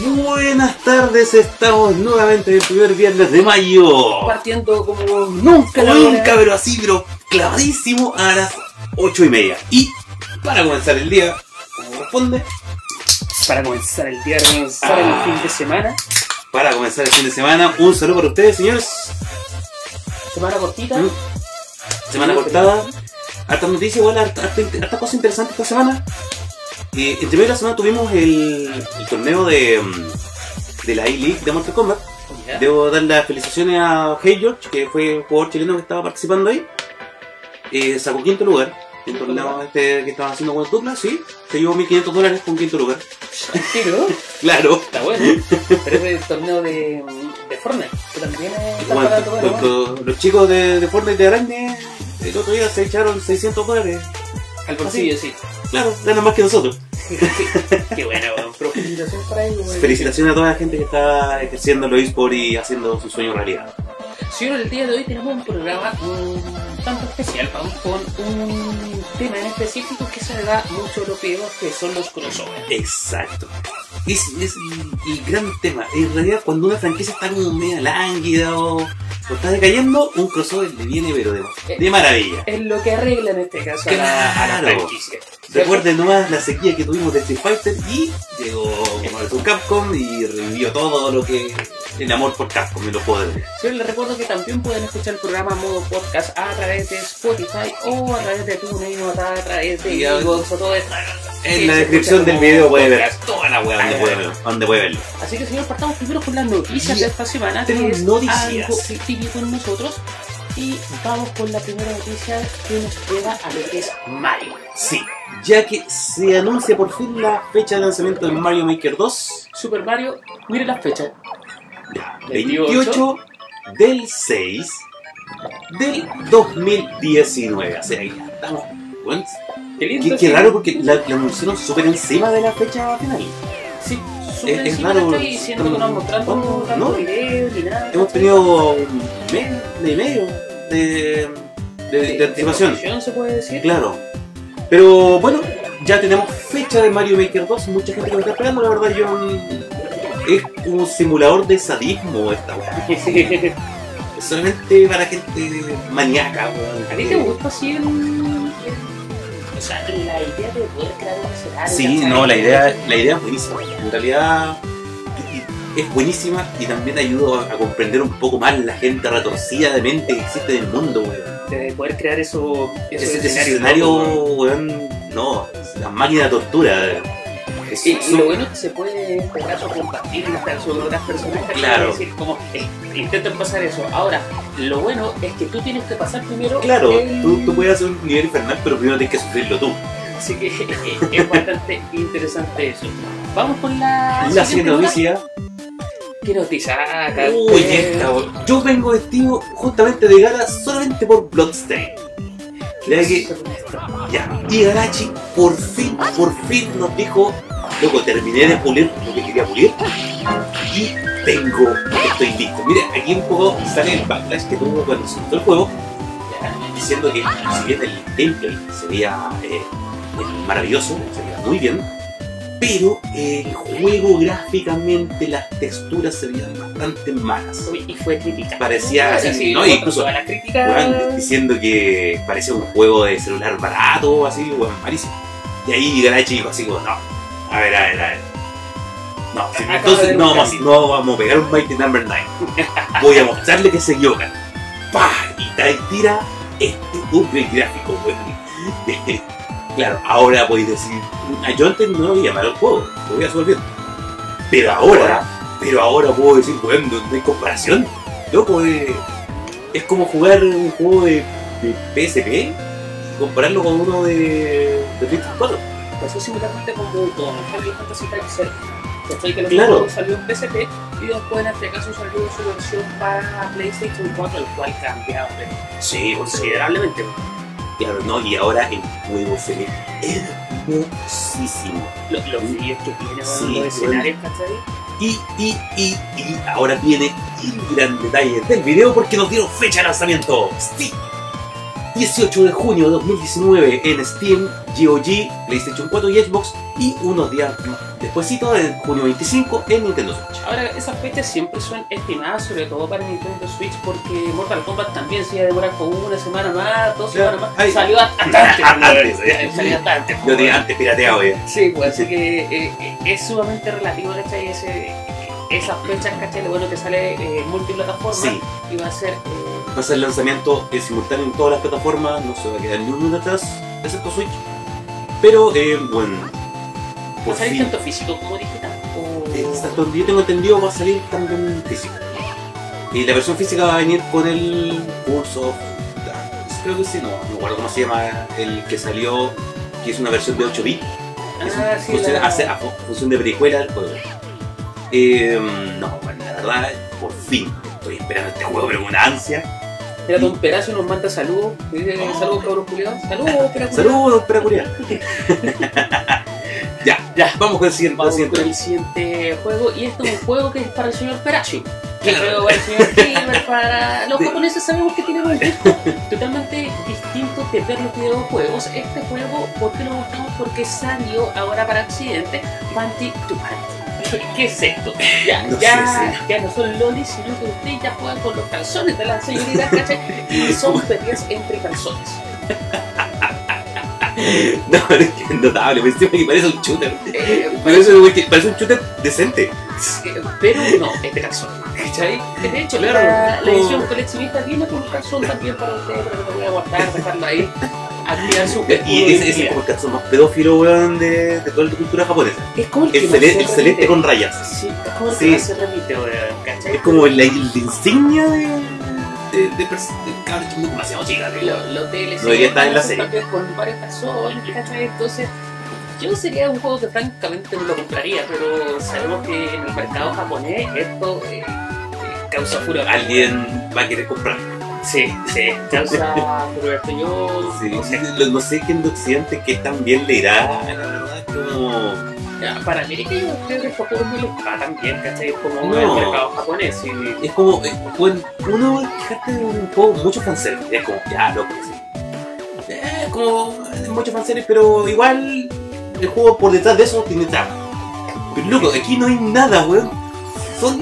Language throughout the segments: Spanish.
Buenas tardes, estamos nuevamente en el primer viernes de mayo. Partiendo como nunca la Nunca, hora. pero así, pero clavadísimo a las ocho y media. Y para comenzar el día, como corresponde, Para comenzar el día, para comenzar Ah. el fin de semana. para comenzar el fin de semana, un saludo para ustedes, señores. Semana cortita. Mm. Semana cortada. Hartas noticias, igual, harta, harta, harta cosa interesante esta semana. Eh, entre medio de la semana tuvimos el, el torneo de, mm, de la A-League de Mortal Kombat. Debo dar las felicitaciones a Hey George, que fue el jugador chileno que estaba participando ahí. Eh, sacó quinto lugar. El torneo este que estaban haciendo con dupla, sí. Se llevó 1500 dólares con quinto lugar. Tiro. Claro. Está bueno. Pero es el torneo de, de Fortnite, que también está Bueno, pagando bueno. los, los- los chicos de, de Fortnite de Araña el otro día se echaron 600 dólares. Al bolsillo, sí. Claro, ganan más que nosotros. Qué bueno, weón. Pero felicitaciones para ellos. weón. Felicitaciones a toda la gente que está ejerciendo los eSports y haciendo su sueño realidad. Señor, el día de hoy tenemos un programa un tanto especial, vamos con un tema en específico que se le da mucho a los videos, que son los crossovers. Exacto. Es, es el, gran tema. En realidad, cuando una franquicia está como media lánguida o, o está decayendo, un crossover le viene, pero de, de maravilla. Es lo que arregla en este caso a la, a la Claro. franquicia. Recuerden nomás la sequía que tuvimos de Street Fighter y llegó Marvel Capcom y revivió todo lo que el amor por Capcom en los poderes. Sí, les recuerdo que también pueden escuchar el programa modo podcast a través de Spotify o a través de TuneIn o a través de iVoox o todo esto. En la descripción del video puede ver toda la weá donde puede, ver- donde puede verlo. Así que señor, partamos primero con las noticias de esta semana, Tenemos noticias. algo típico en nosotros. Y vamos con la primera noticia que nos lleva a lo que es Mario. Sí, ya que se anuncia por fin la fecha de lanzamiento de Mario Maker 2. Super Mario, mire las fechas. Ya, 28 28 del 6 del 2019. O sea, ya estamos. bueno, Qué lindo. Qué, qué sí. raro porque la, la anunciaron súper encima de la fecha final. Sí, súper Es- es raro, ¿cachai? diciendo que no ¿cuándo? tanto video ni nada. Hemos tenido un mes y medio de, de, de anticipación. promoción, se puede decir. Claro. Pero bueno, ya tenemos fecha de Mario Maker 2. Mucha gente que me está esperando. La verdad, yo. mm, Es un simulador de sadismo esta weá. Es solamente para gente maníaca, weón. ¿A ti te gusta así el, el- O sea, la idea de poder crear un escenario? Sí, ¿cachai? no, la idea, la idea es buenísima. En realidad es buenísima y también ayuda a, comprender un poco más la gente retorcida de mente que existe en el mundo, weón. De poder crear eso, esos Ese, ese escenarios, escenario, ¿no? weón, no, es la máquina de tortura. Es Y, lo bueno es que se puede en este caso compartir en esta con otras personas. Claro. Es decir, como eh, intenten pasar eso. Ahora, lo bueno es que tú tienes que pasar primero. Claro, el- tú, tú puedes hacer un nivel infernal, pero primero tienes que sufrirlo tú. Así que es bastante interesante eso. Vamos con la. La siguiente noticia. ¿Qué noticia? Ah, Uy, eh, esta. Yo vengo vestido justamente de gala solamente por Bloodstain. Ya que, ya, y Garachi por fin, por fin nos dijo, loco, terminé de pulir lo que quería pulir y tengo, estoy listo. Mira, aquí un poco sale el backlash que tuvo cuando se el juego, diciendo que si bien el gameplay sería eh, eh, maravilloso, sería muy bien, pero el juego gráficamente, las texturas se veían bastante malas. Uy, y fue criticado. Parecía sí, ¿no? Incluso, críticas. Weón, diciendo que parecía un juego de celular barato, así, weón, malísimo. Y ahí Garachi dijo así como, no, a ver, a ver, a ver. No, si- entonces no vamos, no vamos a pegar un Mighty Number 9. Voy a mostrarle que se equivocan. ¡Pah! Y trae- tira este upgrade gráfico, weón. claro, ahora podéis decir, "Ah, yo antes no lo veía mal el juego, lo voy a bien. Pero ahora, pero ahora puedo decir, weón, no, no hay comparación. Loco, eh, es como jugar un juego de, de PSP y compararlo con uno de, de PlayStation 4. Pasó similarmente con Final Fantasy Tactics ¿Cachai? Que los Claro. salió en PSP y después en este caso salió su versión para PlayStation 4, el cual cambiaba Sí, considerablemente. Claro, no, y ahora el juego se ve hermosísimo. Los, los vídeos que tiene, Sí, los escenarios, ¿cachai? Y, y, y, y ahora viene el gran detalle del video porque nos dieron fecha de lanzamiento. Sí. 18 de junio de 2019 en Steam, GOG, PlayStation 4 y Xbox y unos días despuésito, en junio 25 en Nintendo Switch. Ahora, esas fechas siempre son estimadas, sobre todo para Nintendo Switch, porque Mortal Kombat también se iba a demorar como una semana más, dos Claro. semanas más. Ay. Salió hasta antes. Eh. Salió hasta antes. Lo de antes pirateado ya. Sí, pues así que eh, eh, es sumamente relativo, ¿cachai? Ese, esas fechas, ¿cachai? Lo bueno que sale eh, multiplataforma Sí. y va a ser. Va a ser el lanzamiento simultáneo en todas las plataformas, no se va a quedar ni uno atrás, excepto Switch. Pero, eh, bueno, ¿Va a salir fin, tanto físico como digital? O... eh, hasta donde yo tengo entendido, va a salir también físico. Y la versión física va a venir con el Darkness, creo que sí, no, no me acuerdo cómo se llama el que salió, que es una versión de 8 bits. Ah, sí, funciona- la- hace a fu- función de precuela del juego. Eh, no, bueno, la verdad, por fin estoy esperando este juego, pero con una ansia. Mira, Don Perazo nos manda saludos. Dice, Saludos, cabros culiados. Saludos. Saludos, ya, Ya, vamos con el siguiente. Vamos el con siguiente. el siguiente juego. Y esto es un juego que es para el señor Perashi. Que juego para el señor Gamer, para los japoneses sabemos que tienen un gusto totalmente distinto de ver los videojuegos. Este juego, ¿por qué lo buscamos? Porque salió ahora para Occidente Panty to Panty. ¿Qué es esto? Ya, No ya, sé, ya no son lolis, sino que ustedes ya juegan con los calzones de las señoritas, ¿cachai? Y son peleas entre calzones. No, es que es notable, me encima que parece un shooter. Eh, Parece, que parece un shooter decente. Eh, pero no, es de calzón. ¿Cachai? De hecho, Claro, la, la edición coleccionista viene con un calzón también para ustedes, pero lo voy a guardar, dejarlo ahí, activar su escudo Y de ese es identidad. como el calzón más pedófilo, weón, de, de toda la cultura japonesa. Es como el que El, más cele- se el celeste con rayas. Sí, es como el Sí. que más se remite, weón, ¿cachai? Es como la, insignia de. de. de, de demasiado tío. Lo- los DLC No debería estar en la serie. con varios calzones, ¿cachai? Entonces, yo sería un juego que francamente no lo compraría, pero sabemos que en el mercado japonés esto eh, eh, causa furor. Alguien va a querer comprar. Sí, sí, causa furor. Yo Sí, no sé, lo- no sé quién de Occidente que tan bien le irá, la verdad, como. Ya, para América yo creo que estos juegos no les va tan bien, ¿cachai? Como No. el mercado japonés. Y, Es como, eh, bueno, uno fíjate de un juego mucho fanservice, es como, ya, loco, sí. Eh, como eh, mucho fanservice, pero igual el juego por detrás de eso tiene trama. Pero loco, aquí no hay nada, weón. Son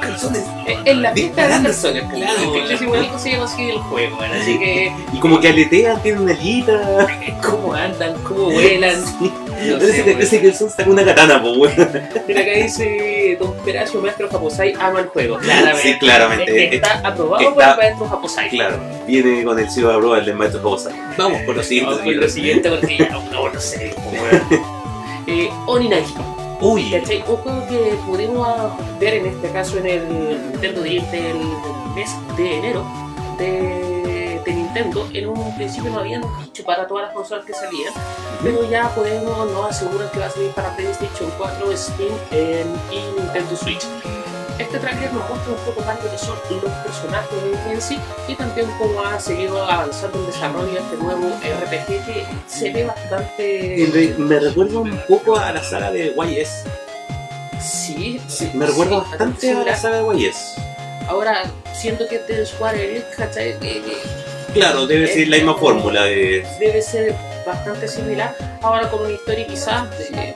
calzones. Eh, en la pista de personas, claro, claro. weón. Es igual llama así el juego, weón, así que Y como que aletean, tienen una alita. cómo andan, cómo vuelan. No Parece sé, que ese calzón está con una katana, pues, weón. Mira acá dice Don Peracio, maestro Japosai, ama el juego. Claramente. Sí, claramente. Está aprobado está- por el maestro Japosai. Claro, viene con el cielo de prueba del maestro Bosa. Vamos por lo siguiente. Vamos con lo siguiente porque ya no, no sé. weón. Eh, Oninagi. Uy, ¿Cachai? Juego que pudimos ver en este caso en el Nintendo Direct del mes de enero de, de Nintendo. En un principio no habían dicho para todas las consolas que salían, pero ya podemos, nos aseguran que va a salir para PlayStation 4, Steam eh, y Nintendo Switch. Este trailer nos muestra un poco más lo que son los personajes en sí y también cómo ha seguido avanzando el desarrollo de este nuevo RPG que se ve bastante... me, recuerda un poco a la saga de YS. Sí, sí, Me recuerda sí, bastante a la saga de YS. Ahora, siento que este Square Enix, ¿cachai? Claro, debe ser la misma fórmula de. debe ser bastante similar. Ahora con una historia quizás, eh,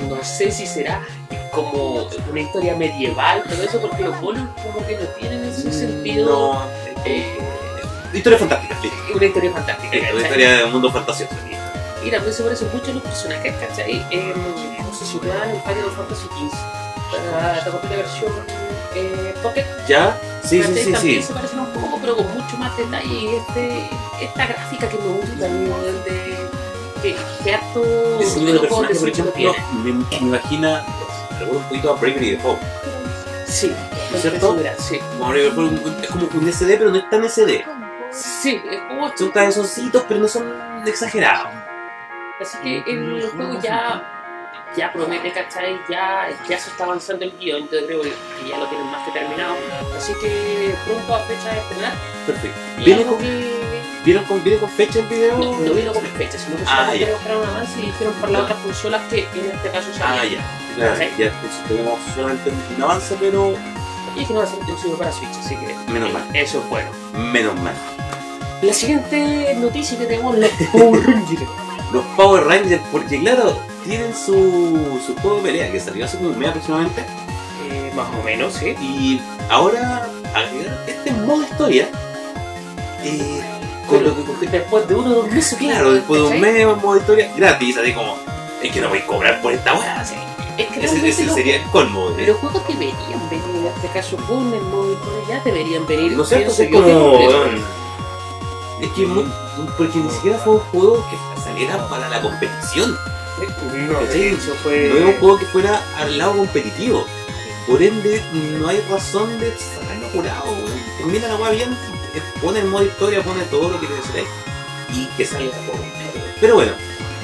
no sé si será como una historia medieval, pero eso porque los bonos como que no tienen ese sentido. No. eh, Historia fantástica, sí. una historia fantástica, Sí, Una historia de un mundo fantasioso. Y también se parecen mucho a los personajes, ¿cachai? Eh, en Final Fantasy XV, para la la versión eh, Pocket. ¿Ya? Sí, sí, ¿cachai? sí, también sí. se parecen un poco, pero con mucho más detalle. Y este, esta gráfica que me gusta, amigo, de que, que harto Diseño de personaje, por ejemplo, me, me imagina. Recuerda un poquito a Bravery Default. Sí, ¿No es cierto? sí. Como Bravery Default es como un SD, pero no es tan SD. Sí, es como Son cabezoncitos, pero no son exagerados. Así que el juego ya, ya promete, ¿cachai? Ya, ya se está avanzando el guion, yo creo que ya lo tienen más que terminado. Así que pronto a fecha de estrenar. Perfecto. Y ¿Viene algo con, que ¿vieron con, ¿Viene con fecha el video? no, no vino con fecha, sino que Ah, solamente mostraron un avance y dijeron por las otras consolas que en este caso Ah, salían. ya. Claro, Sí. ya tenemos solamente un avance, pero Y que no va a ser exclusivo para Switch, así que Menos mal. eso es bueno. menos mal. La siguiente noticia que tenemos los Power Rangers. Los Power Rangers, porque claro, tienen su, su juego de pelea que salió hace como un mes aproximadamente. Eh, más o menos, sí. Y ahora agregar este modo historia. eh, con lo que porque- Después de uno o dos meses, Claro, después de un mes, modo historia gratis, así como. Es que no voy a cobrar por esta weá, así. Es que Ese, ese sería el colmo. de- los juegos deberían venir, en este caso con el modo historia, ya deberían venir. No sé, es como. Es que mu- porque ni siquiera fue un juego que saliera para la competición. No, eso fue... No es un juego que fuera al lado competitivo. Por ende, no hay razón de sacarlo apurado. weón. Termina la weá bien, eh, pone el modo historia, pone todo lo que necesitáis y que salga el juego. Pero bueno,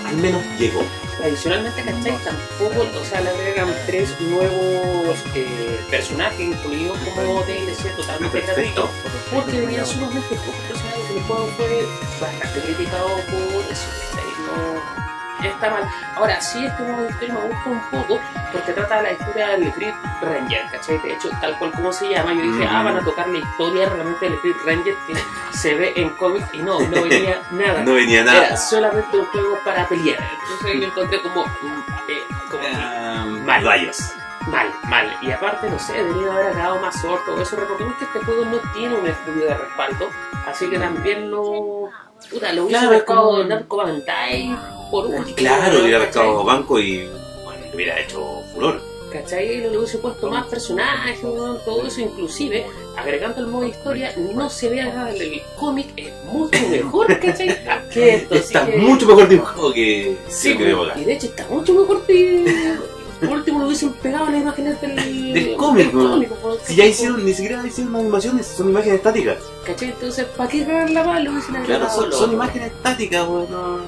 al menos llegó. Adicionalmente, ¿cachai? Tampoco, o sea, le agregan tres nuevos eh, personajes incluidos como DLC totalmente gratuitos. Porque venían sumamente pocos personajes el juego fue bastante criticado por eso. ¿cachai? No está mal. Ahora, sí, este modo de historia me gusta un poco porque trata de la historia del Grid Ranger, ¿cachai? De hecho, tal cual como se llama, yo dije, Mm. ah, van a tocar la historia realmente del Ranger que se ve en cómics y no, no venía nada. No venía Era nada. solamente un juego para pelear. Entonces yo encontré como, mm, eh, como Ah, Mal. Rayos. mal, mal. Y aparte, no sé, debería haber agregado más sorte o eso. Recordemos que este juego no tiene un estudio de respaldo, así que también lo. Puta, lo hubiese Claro, es buscado como- Namco Bandai por último. Claro, hubiera ¿cachai? pescado banco y bueno, hubiera hecho furor. ¿Cachai? Le hubiese puesto más personajes, todo eso, inclusive agregando el modo historia, no se ve nada en el cómic, es mucho mejor, ¿cachai? Que esto. Está que- mucho mejor dibujado que, Sí, que y de hecho está mucho mejor que. Por último lo hubiesen pegado a las imágenes del, Del cómic, ¿no? cómic, Si ya hicieron, ni siquiera hicieron animaciones, son imágenes estáticas. ¿Cachai? Entonces, ¿para qué mal? Lo hubiesen Claro, agregado son, son imágenes estáticas, weón. No,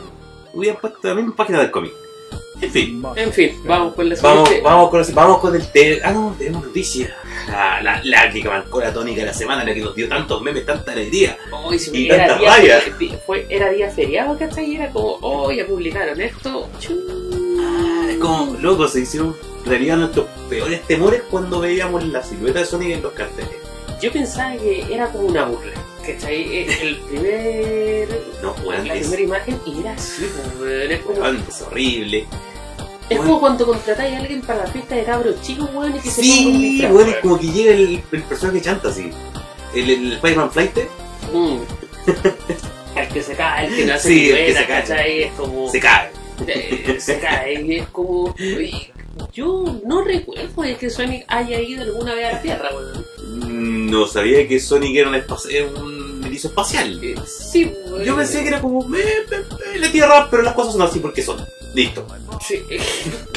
hubieran puesto la misma página del cómic. En fin. En fin, vamos con la Vamos, siguiente. vamos, con, el- vamos con el Ah, no, tenemos noticias. La, la, la que marcó la tónica de la semana, la que nos dio tantos memes, tanta alegría. Hoy si y era tanta día, raya. di- fue, era día feriado, ¿cachai? Y era como, oh, ya publicaron esto. Chu. Como, loco, se hicieron realidad nuestros peores temores cuando veíamos la silueta de Sonic en los carteles. Yo pensaba que era como una burla, ¿cachai? El el primer. No, weón, La es, primera imagen y era así, pues, weón, es como, weón, es horrible. es como cuando contratáis a alguien para la fiesta de cabros chicos, weón, y que se ponga un Sí, weón, es como que llega el, el personaje chanta así. El, el Spider-Man Flight Mm. el que se cae, el que no hace Sí, el que se cae. ¿cachai? Es como. se cae. Eh, se cae y es como. Yo no recuerdo de que Sonic haya ido alguna vez a la Tierra, weón. Mm, No sabía que Sonic era un, era un erizo espacial. Eh, Sí. Yo pensé que era como eh, eh, eh, la Tierra, pero las cosas son así porque son. Listo. Sí.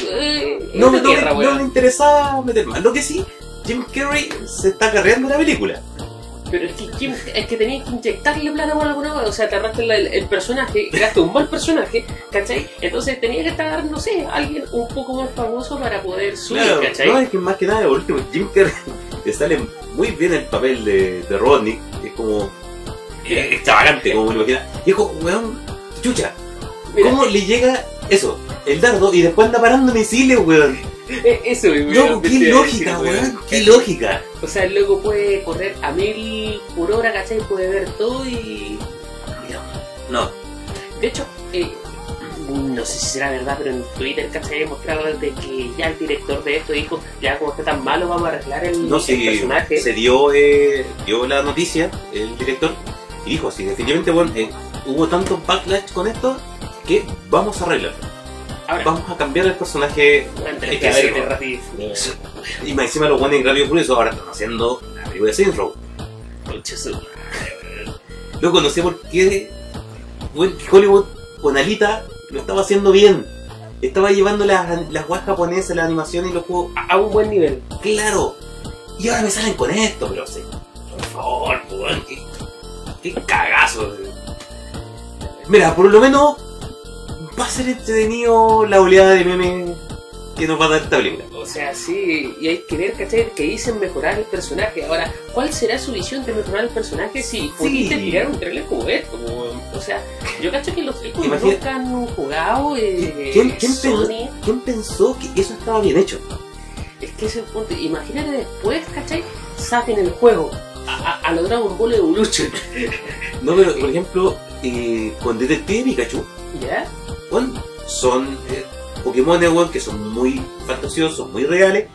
Eh, No, es me- no, me- no me interesaba meter más. Lo que sí, Jim Carrey se está carreando la película. Pero es que, ¿quién- es que tenías que inyectarle plata por alguna cosa. O sea, te arrastra el, el personaje, creaste un mal personaje, ¿cachai? Entonces tenía que estar, no sé, alguien un poco más famoso para poder subir, Claro, ¿cachai? no, es que más que nada, por último, Jim Carrey le sale muy bien el papel de, de Rodney, es como eh, extravagante, como me lo imagina. Y es como, weón, chucha, Mira, ¿cómo le llega eso? El dardo y después anda parando misiles, weón. eso, weón, Loco, qué lógica, weón, qué lógica. O sea, el loco puede correr a mil por hora, ¿cachai? Puede ver todo y... No, De hecho, eh, no sé si será verdad, pero en Twitter, ¿cachai? He mostrado de que ya el director de esto dijo, ya como está tan malo, vamos a arreglar el, no el sé, personaje. se dio, eh, dio la noticia, el director, y dijo, sí, definitivamente, bueno, eh, hubo tanto backlash con esto que vamos a arreglarlo. Ahora, Vamos a cambiar el personaje es que y más encima lo ponen rápido por eso, ahora están haciendo la película de Saints Row. Luego no sé por qué Hollywood con Alita lo estaba haciendo bien. Estaba llevando las, las guas japonesas, la animación y los juegos A, a un buen nivel. claro. Y ahora me salen con esto, pero sí. Por favor, weón, qué, qué cagazo. Mira, por lo menos va a ser entretenido la oleada de memes que nos va a dar esta película. O sea, sí, y hay que ver, ¿cachai? Que dicen mejorar el personaje. Ahora, ¿cuál será su visión de mejorar el personaje si pudiste tirar un trailer como esto? O sea, yo cacho que los Imagina- nunca han jugado eh, ¿Quién, quién pensó, Sony. quién pensó que eso estaba bien hecho? Es que ese es el punto. Imagínate después, ¿cachai? Saquen el juego. a, a, a los Dragon Ball Evolution. No, pero por ejemplo, eh, con Detective Pikachu, ¿Ya? Bueno, son eh, Pokémon weón, que son muy fantasiosos, muy reales,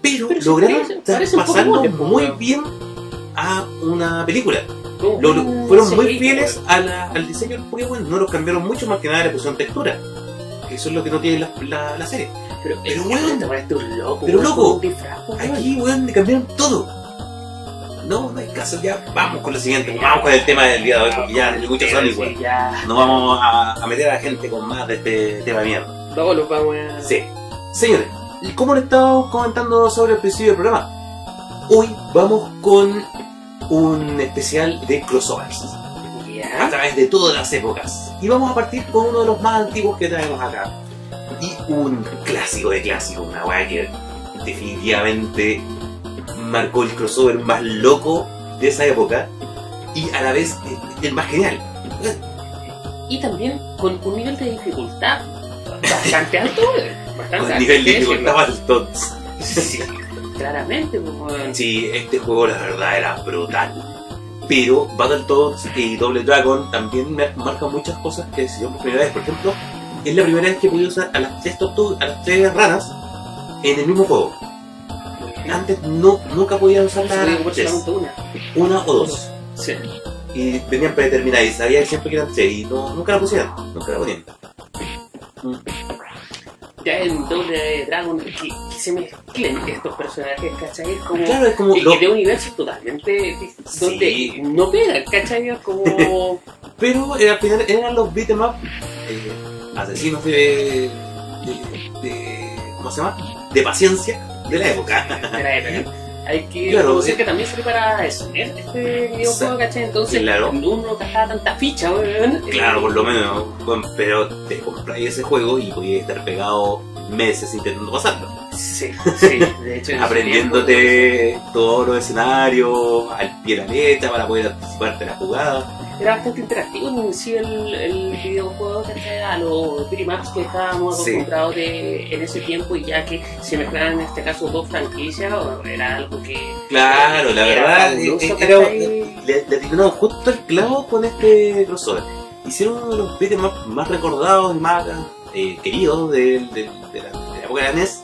pero, Pero lograron po, muy bien a una película. Lo- lo- fueron muy fieles weón. a la- al diseño del Pokémon, no los cambiaron mucho, más que nada le pusieron textura. Eso es lo que no tiene la, la- la serie. Pero, Pero, weón. te parece un loco. Pero, loco. Aquí, weón, le cambiaron todo. No, no hay caso, ya vamos con lo siguiente, vamos con el tema del día de hoy, porque ya hay mucho Sí, Sonic, sí, weón. ya. No vamos a, a meter a la gente con más de este tema de mierda. Luego los vamos a... Sí. Señores, y como le estábamos comentando sobre el principio del programa, hoy vamos con un especial de crossovers a través de todas las épocas. Y vamos a partir con uno de los más antiguos que traemos acá. Y un clásico de clásicos, una weá que definitivamente marcó el crossover más loco de esa época y a la vez eh, el más genial. Y también con un nivel de dificultad bastante alto, weón. Bastante Con alto. nivel de dificultad alto. Sí, claramente, pues. Sí, este juego la verdad era brutal. Pero Battletoads y Double Dragon también me marcan muchas cosas que se por primera vez. Por ejemplo, es la primera vez que pude usar a las tres tortugas, a las tres ranas en el mismo juego. Antes no, nunca podía usar solamente una. una o dos. Sí. Y venían predeterminadas y sabía siempre que eran tres y no, nunca la pusieron, nunca la ponían. Ya en Doble Dragon que, que se mezclen estos personajes, ¿cachai? Es como... Claro, es como lo- de universos totalmente donde Sí. no pegan, ¿cachai? Es como... Pero eh, al final eran los beat'em up eh, asesinos de, de, de- ¿Cómo se llama? De paciencia de la época. de la época. Hay que Claro, reconocer eh. que también sirve para eso, ¿eh? este videojuego, ¿cachai? Entonces, Claro. uno no gastaba tanta ficha, weón. Claro, por lo menos, pero te compráis ese juego y podías estar pegado meses intentando pasarlo. Sí, sí, de hecho. Aprendiéndote todos los escenarios al pie de la letra para poder anticiparte la jugada. Era bastante interactivo en sí el, el videojuego, ¿cachai? A los Max que estábamos Sí. acostumbrados de, en ese tiempo y ya que se mezclaran en este caso dos franquicias, era algo que. Claro, la verdad, eh, era, ¿cachai? le, le atinaron justo el clavo con este crossover. Hicieron uno de los up más recordados y más eh, queridos de, de- de la, de la época de la NES.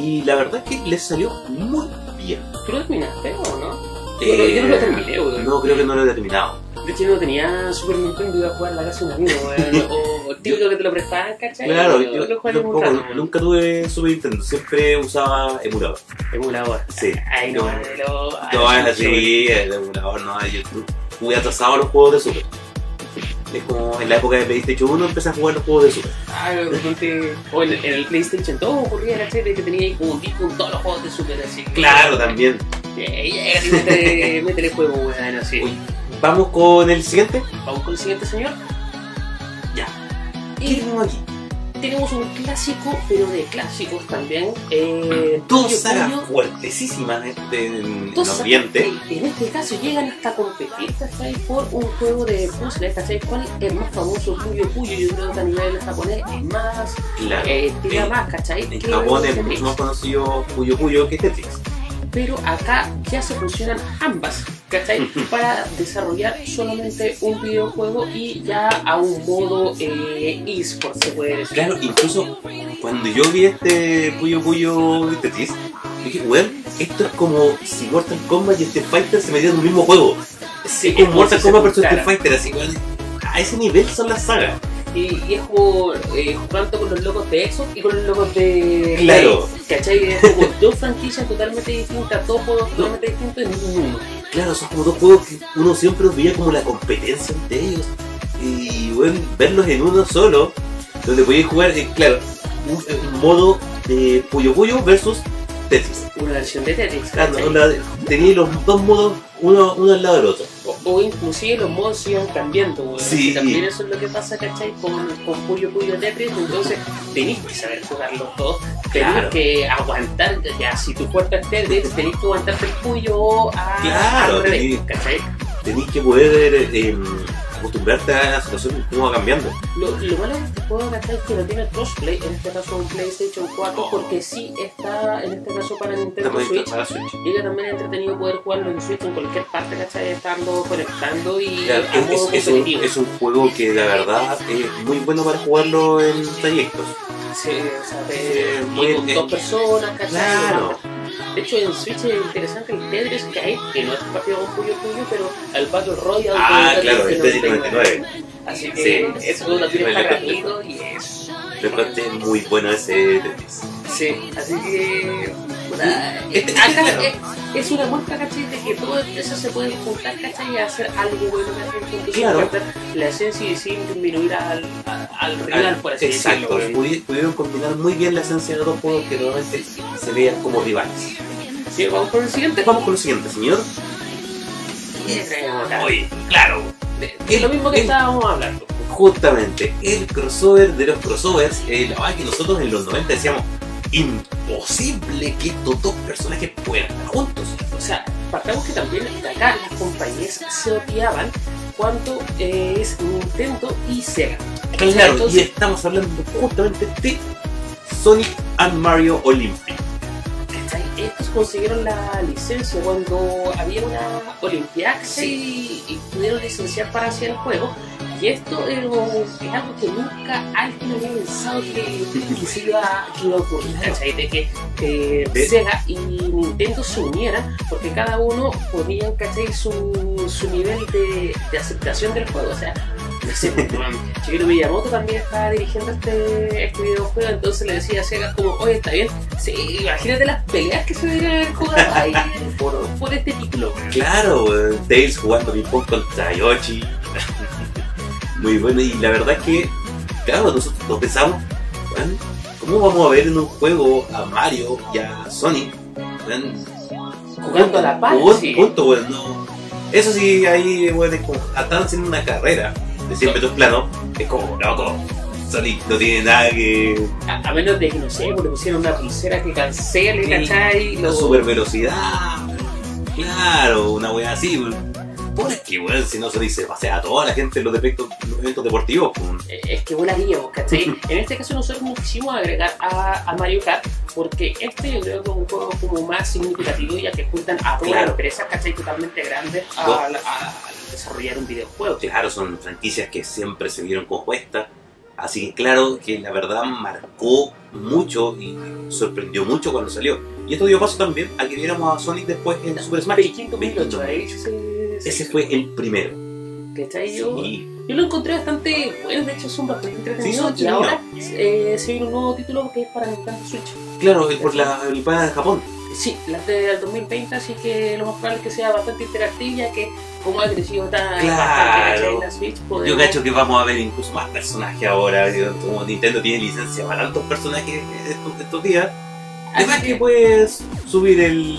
Y la verdad es que les salió muy bien. ¿Tú lo terminaste o no? Yo no- yo no lo terminé, weón. Eh, No, creo que no lo he terminado. De hecho, yo no tenía Super Nintendo y iba a jugar la casa de un amigo, weón. O típico que te lo prestaban, ¿cachai? Claro, yo, yo, un tampoco, rato, nunca tuve Super Nintendo, siempre usaba emulador. Emulador. Sí. Ay, no, No. No, es así, el emulador no, yo tu- jugué atrasado a los juegos de Super. Es como en la época de PlayStation 1 empecé a jugar los juegos de Super. Ah, repente. O en, en el PlayStation 2 ocurría, ¿cachai? De que tenía ahí como un disco con todos los juegos de Super así. Claro, también. Eh, llega y métele, métele juego, weón, así. Uy. Vamos con el siguiente. Vamos con el siguiente señor. Ya. ¿Qué Y tenemos aquí? Tenemos un clásico, pero de clásicos también. Eh, Dos sagas fuertesísimas en, en Dos Oriente. que En este caso llegan hasta competir, ¿cachai? Por un juego de puzzles, ¿cachai? ¿Cuál es más famoso? Puyo Puyo, yo creo que a nivel japonés es más, Claro. eh, tira En- más, ¿cachai? En Japón es mucho más conocido Puyo Puyo que Tetris. Pero acá ya se funcionan ambas, ¿cachai? Para desarrollar solamente un videojuego y ya a un modo eh, eSport, se puede decir. Claro, incluso cuando yo vi este Puyo Puyo Tetris, dije, weón, esto es como si Mortal Kombat y Street Fighter se metieran en un mismo juego. Sí, Es como Mortal Kombat versus Street. Fighter, así, weón. A ese nivel son las sagas. Y, y es como eh, jugando con los logos de Exo y con los logos de. Claro. ¿Cachai? Es como dos franquicias totalmente distintas, dos juegos totalmente distintos en uno. Claro, son como dos juegos que uno siempre los veía como la competencia entre ellos. Y bueno, verlos en uno solo, donde podías jugar, eh, claro, un, un modo de Puyo Puyo versus Tetris. Una versión de Tetris. Claro, tenía los dos modos, uno, uno al lado del otro. O, o inclusive los modos iban cambiando, weón. Sí. También eso es lo que pasa, ¿cachai? Con, con Puyo Puyo Tetris, entonces tenéis que saber jugar los dos, tenéis Claro. que aguantar, ya si tu fuerte es Tetris, tenéis que aguantarte el Puyo a, Claro, al revés, ¿cachai? Tenéis que poder eh, acostumbrarte a la situación cómo va cambiando. Lo, lo malo de este juego ¿cachai? es que no tiene crossplay, en este caso un PlayStation 4, porque sí está en este caso para Nintendo Switch. para Switch. Y que también es entretenido poder jugarlo en Switch en cualquier parte, ¿cachai? Estando conectando y Claro, es, es- un, es un juego que la verdad es muy bueno para jugarlo en trayectos. Sí, o sea, de, Sí, muy- y con eh, dos personas, ¿cachai? Claro. De hecho, en Switch es interesante el Tetris que hay, que no es partido con Puyo Puyo, pero el Battle Royale Ah, claro, el Tetris 99. Así que Sí, también me está lo encontré. gratuito y es. Encontré muy bueno ese Tetris. Sí, así que. Este- acá claro. es, es una muestra, ¿cachai? De que todo eso se puede juntar, ¿cachai? Y hacer algo bueno, ¿cachai? Claro. La esencia y sin disminuir al, al, al rival, por así Exacto, decirlo. pudieron combinar muy bien la esencia de los dos juegos que realmente se veían como rivales. Sí, vamos con el siguiente. Vamos con lo siguiente, señor. Oye, claro, De- de lo mismo que el- estábamos hablando. justamente el crossover de los crossovers, eh, la verdad que nosotros en los 90 decíamos imposible que estos dos personajes puedan estar juntos. O sea, partamos que también acá las compañías se odiaban cuando eh, es Nintendo y Sega. Claro, Entonces- y estamos hablando justamente de Sonic and Mario Olympic. Estos consiguieron la licencia cuando había una Olimpiada y, y pudieron licenciar para hacer el juego. Y esto eh, es algo que nunca alguien había pensado que, que se iba, que iba a ocurrir, ¿cachai? De que eh, De- Sega y Nintendo se unieran porque cada uno ponía, ¿cachai? Su, su nivel de, de aceptación del juego. O sea, no sé, Shigeru Miyamoto también estaba dirigiendo este, este videojuego, entonces le decía a Sega como, oye, está bien, sí, imagínate las peleas que se deberían haber jugado ahí por, por este título. Claro, eh, Tails jugando ping pong contra Yoshi. Muy bueno, y la verdad es que, claro, nosotros nos pensamos, ¿cómo vamos a ver en un juego a Mario y a Sonic? Jugando a la par, Punto, sí. punto, weón, no. Eso sí, ahí, como, están haciendo una carrera de 100 metros planos, es como, loco, Sonic no tiene nada que... A, a menos de que, no sé, pues, le pusieron una pulsera que cancele, Sí, ¿cachai? La super velocidad, claro, una wea así, weón. Por es que, weón, si no se dice, pasea a toda la gente en los, defectos, los eventos deportivos, pues. Eh, Es que volaríamos, ¿cachai? En este caso nosotros nos quisimos agregar a, a Mario Kart porque este yo creo que es un juego como más significativo ya que juntan a todas Claro. las empresas, ¿cachai? Totalmente grandes a- a desarrollar un videojuego. Claro, son franquicias que siempre se vieron compuestas. Así que claro que la verdad marcó mucho y sorprendió mucho cuando salió. Y esto dio paso también a que viéramos a Sonic después en Super Smash. Pekín 2008, ahí se- se- Ese fue el primero. ¿cachai? Yo, Sí, yo lo encontré bastante bueno, de hecho son bastante entretenidos Sí, y ahora eh, se viene un nuevo título que es para Nintendo Switch. claro, por la Olimpiada de Japón. Sí, la del 2020, así que lo más probable es que sea bastante interactivo ya que como ha crecido tan Claro. ¿cachai? la Switch, Yo podemos... cacho que vamos a ver incluso más personajes ahora. yo- Como Nintendo tiene licencia para tantos personajes estos, estos días. Además que que puedes subir el,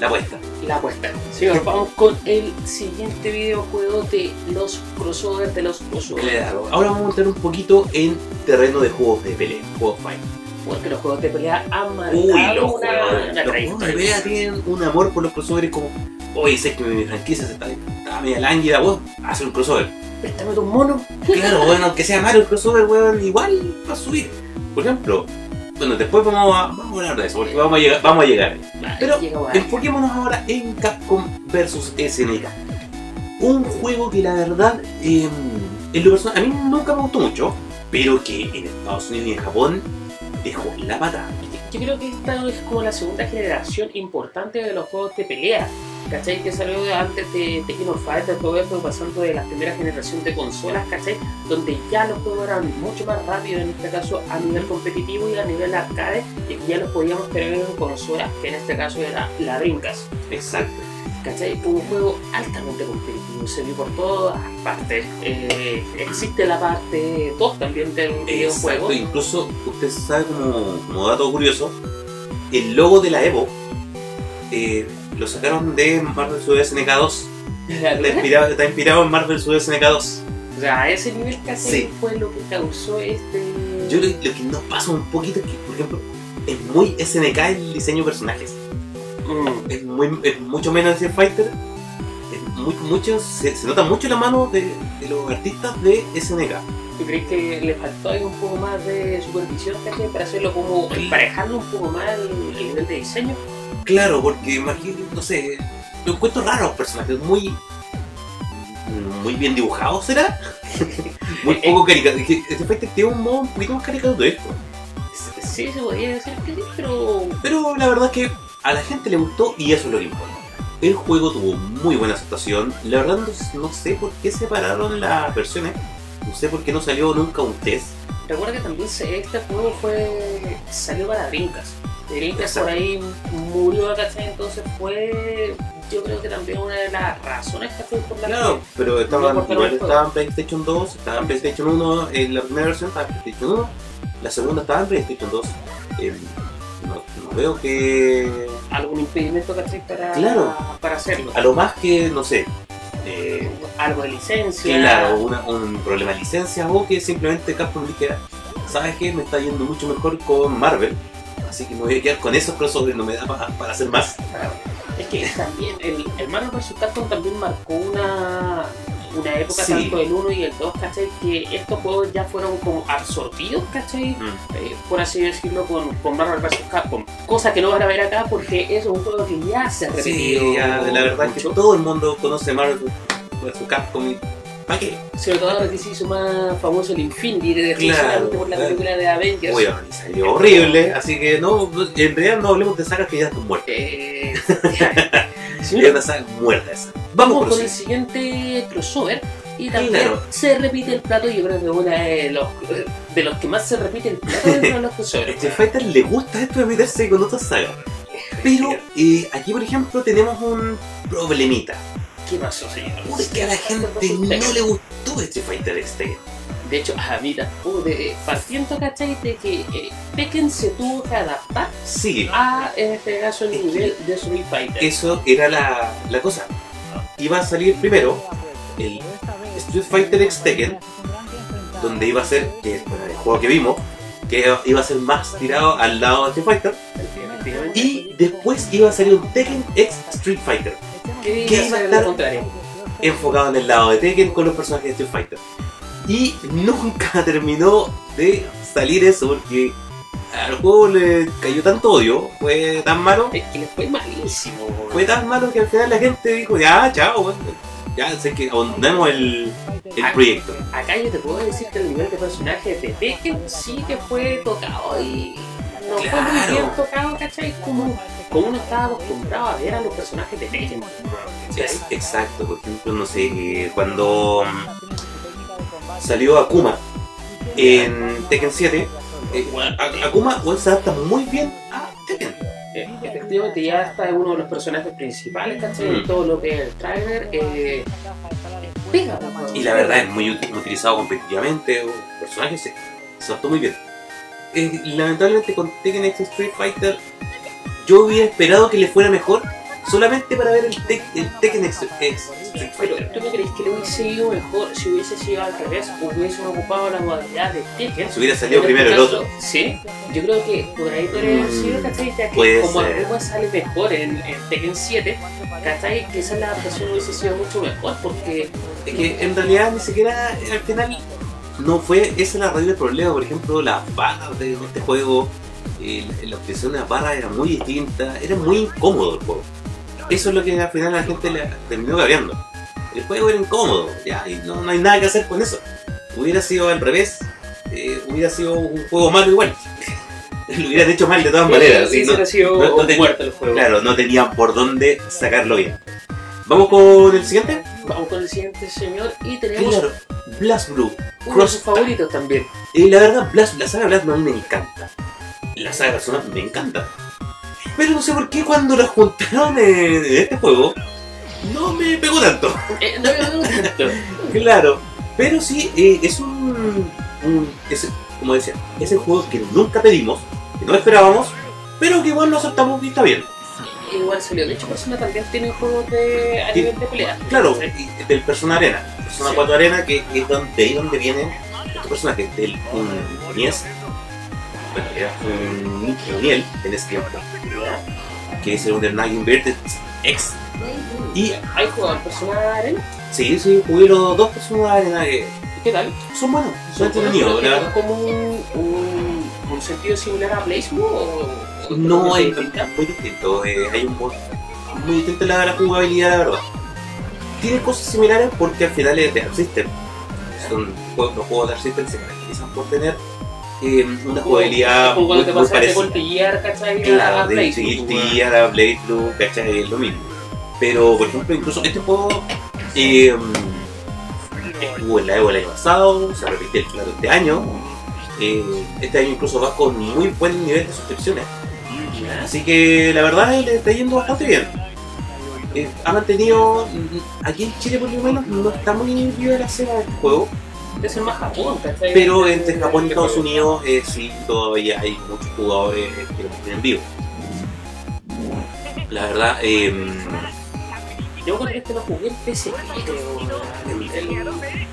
la apuesta. la apuesta. Sí, vamos con el siguiente videojuego de los crossovers de los crossovers. Claro. Ahora vamos a entrar un poquito en terreno de juegos de pelea, juegos fight. Porque los juegos de pelea han marcado Uy, los una, juegos, una los juegos de pelea tienen un amor por los crossovers como, oye, sé que mi franquicia se está, está media lánguida, weón, haz un crossover. Préstame tus monos. Claro, bueno, aunque sea Mario el crossover, weón, igual va a subir. Por ejemplo, bueno, después vamos a, vamos a hablar de eso, porque vamos a llegar, vamos a llegar. Pero enfoquémonos ahora en Capcom vs SNK. Un juego que la verdad, eh, en lo personal, a mí nunca me gustó mucho, pero que en Estados Unidos y en Japón dejó la pata. Yo creo que esta es como la segunda generación importante de los juegos de pelea. ¿Cachai? Que salió de antes de Tekken of Fighter, todo esto pasando de la primera generación de consolas, ¿cachai? Donde ya los juegos eran mucho más rápidos, en este caso a nivel competitivo y a nivel arcade, y ya los podíamos tener en consolas, que en este caso era la Dreamcast. Exacto. ¿Cachai? Fue un juego altamente competitivo, se vio por todas partes. Eh, existe la parte 2 también del videojuego. Incluso, usted sabe como, como dato curioso, el logo de la Evo eh, lo sacaron de Marvel vs SNK 2. Está inspirado, está inspirado en Marvel vs SNK 2. O sea, a ese nivel casi Sí. fue lo que causó este. Yo lo, lo que nos pasa un poquito es que, por ejemplo, es muy SNK el diseño de personajes. Mm, Es, muy, es mucho menos Street Fighter. Es muy, mucho, se, se nota mucho la mano de, de los artistas de SNK. ¿Tú crees que le faltó ahí un poco más de supervisión para hacerlo como emparejarlo un poco más el, el nivel de diseño? Claro, porque imagino, no sé, lo encuentro raro los personajes, muy. muy bien dibujados, ¿será? muy poco caricato. Este Fighter tiene un modo un poquito más caricaturesco. Sí, se podría decir que sí, pero. Pero la verdad es que a la gente le gustó y eso es lo que importa. El juego tuvo muy buena aceptación. La verdad no, no sé por qué separaron las versiones. No sé por qué no salió nunca un test. Recuerda que también este juego fue salió para Dreamcast. Dreamcast por Exacto. ahí murió, ¿cachai? Entonces fue, yo creo que también una de las razones que fue por la Claro, pero estaban, igual no- estaba en PlayStation 2, estaba en PlayStation 1, en la primera versión estaba en PlayStation 1, la segunda estaba en PlayStation 2. Eh, no, no veo que. Algún impedimento, ¿cachai? Para, Claro. para hacerlo. A lo más que, no sé. eh, Algo de licencia. claro, una- un problema de licencia o que simplemente Capcom dijera, ¿sabes qué? Me está yendo mucho mejor con Marvel, así que me voy a quedar con esos crossovers, no me da pa- para hacer más. Es que también el, el Marvel vs. Capcom también marcó una, una época Sí. tanto el 1 y el 2, ¿cachai? Que estos juegos ya fueron como absorbidos, ¿cachai? Mm. Eh, por así decirlo, con, con Marvel vs. Capcom. Cosa que no van a ver acá porque es un juego que ya se ha repetido. Sí, ya, la verdad es que mucho. todo el mundo conoce Marvel vs. Capcom y ¿para qué? Sobre todo ahora que se hizo más famoso el Infinity, de Claro, por la claro. película de Avengers. Bueno, y salió horrible, así que no, en realidad no hablemos de sagas que ya están muertas. Eh, Es señor, una saga muerta esa. Vamos Vamos con el siguiente. crossover y también Claro. se repite el plato. Yo creo que uno de los, de los que más se repite el plato dentro de los crossovers. Street Fighter le gusta esto de meterse con otras sagas. Pero eh, aquí, por ejemplo, tenemos un problemita. ¿Qué pasó, señor? Porque a la gente no le gustó Street Fighter X Tekken. De hecho, a mí tampoco. De, partiendo, ¿cachai? De que eh, Tekken se tuvo que adaptar Sí, a, en este caso, el nivel de Street Fighter. eso era la, la cosa. Iba a salir primero el Street Fighter X Tekken, donde iba a ser, que bueno, el juego que vimos, que iba a ser más tirado al lado de Street Fighter. Y después iba a salir un Tekken X Street Fighter, ¿Qué ¿qué iba a estar? contrario? enfocado en el lado de Tekken con los personajes de Street Fighter. Y nunca terminó de salir eso porque al juego le cayó tanto odio, fue tan malo, Es que le fue malísimo. fue tan malo que al final la gente dijo, ya, chao, ya sé que abandonemos el, el proyecto. Acá yo te puedo decir que el nivel de personajes de Tekken sí que fue tocado y no fue muy bien tocado, ¿cachai? Como, como uno estaba acostumbrado a ver a los personajes de Tekken. Es- exacto, por ejemplo, no sé, eh, cuando mm, salió Akuma en Tekken 7, eh, Akuma bueno, se adapta muy bien a Tekken. Eh, efectivamente ya está uno de los personajes principales, ¿cachai? Mm. todo lo que es el trailer. Eh, pega, Y la verdad es muy uti- utilizado competitivamente, un personaje se, se adaptó muy bien. Eh, lamentablemente con Tekken X Street Fighter yo hubiera esperado que le fuera mejor solamente para ver el, Tek- el Tekken X, X Pero. ¿tú no crees que le hubiese ido mejor si hubiese sido al revés? Hubiesen ocupado la modalidad de Tekken. Si hubiera salido este primero el otro. Sí, yo creo que por ahí podría haber sido, Mm, ¿cachai? Ya que como ser. Akuma sale mejor en, en Tekken 7, ¿cachai? Quizás la adaptación hubiese sido mucho mejor porque Es que en realidad ni siquiera al final no fue esa la raíz del problema. Por ejemplo, las barras de este juego, eh, la, la de las barras era muy distinta, era muy incómodo el juego. Eso es lo que al final la gente le terminó cambiando. El juego era incómodo, ya, y no, no hay nada que hacer con eso. Hubiera sido al revés, eh, hubiera sido un juego malo igual. Lo hubieran hecho mal de todas maneras. sí, no- sido no- no te- muerto el juego. claro, no tenían por dónde sacarlo bien. Vamos con el siguiente. Vamos con el siguiente señor y tenemos Claro, Blast Blue. uno de sus favoritos también. Y la verdad, Blast, la saga Blast Blue a mí me encanta. La saga Persona me encanta. Pero no sé por qué cuando la juntaron en, este juego, no me pegó tanto. Eh, no me gusta tanto. Claro. Pero sí, eh, es un, un- es, como decía, es el juego que nunca pedimos, que no esperábamos, pero que igual lo aceptamos y está bien. Igual salió. De hecho, Persona también tiene juegos de, a nivel de pelea. Claro, Sí. y del Persona Arena. Persona Sí. 4 Arena, que es donde, de ahí donde viene este personaje, del un Nies, bueno, era un Niel en ese tiempo, que es el Under Night Inverted X. Y ¿Hay jugado personas arena? sí, sí, jugué los dos personas de arena que ¿Qué tal? son buenos, son entretenidos, la verdad. como un, un, un sentido similar a Blaze o, o No, es muy distinto. eh, hay un mod muy distinto en la, la jugabilidad, la verdad. Tiene cosas similares porque al final es de System. Son los juegos de System se caracterizan por tener eh, una jugabilidad Como muy, cuando te muy pasaste parecida. ¿cachai? Claro, a de Gear a Blade Blue, ¿cachai? Es lo mismo. Pero, por ejemplo, incluso este juego eh, estuvo en la Evo el año pasado, se repite el claro este año. Eh, este año incluso va con muy buen nivel de suscripciones. Así que la verdad le está yendo bastante bien. Eh, ha mantenido, aquí en Chile por lo menos no está muy viva la escena del juego, Es el más Japón, ¿cachai? pero entre Japón y Estados Unidos eh, sí todavía hay muchos jugadores que lo mantienen vivo. La verdad, eh, Yo que este lo jugué en PSP, creo. El- el-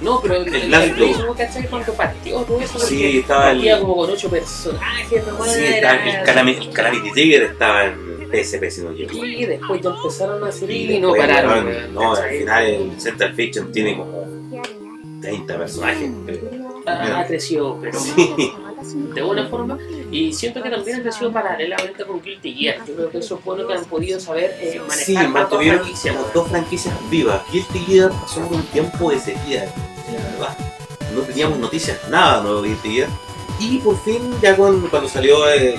no, pero el, El el, el Blue, ¿cachai? Cuando partió todo eso, Sí, porque estaba el- partía como con ocho personajes, ¿no? sí, Era- está- el, Calamity, el Calamity Trigger estaba en PSP si no equivoco. Y después ya empezaron a salir Y y no pararon. No, al final el Central Fiction tiene como 30 personajes. ha, ha crecido, pero Sí. de buena forma. Y siento que también ha crecido paralelamente con Guilty Gear. Yo creo que eso es bueno que han podido saber eh, manejar Sí, mantuvieron franquicias, dos franquicias vivas. Guilty Gear pasó un tiempo de sequía, la verdad. No teníamos noticias, nada nuevo de Guilty Gear. Y por fin, ya cuando, cuando salió el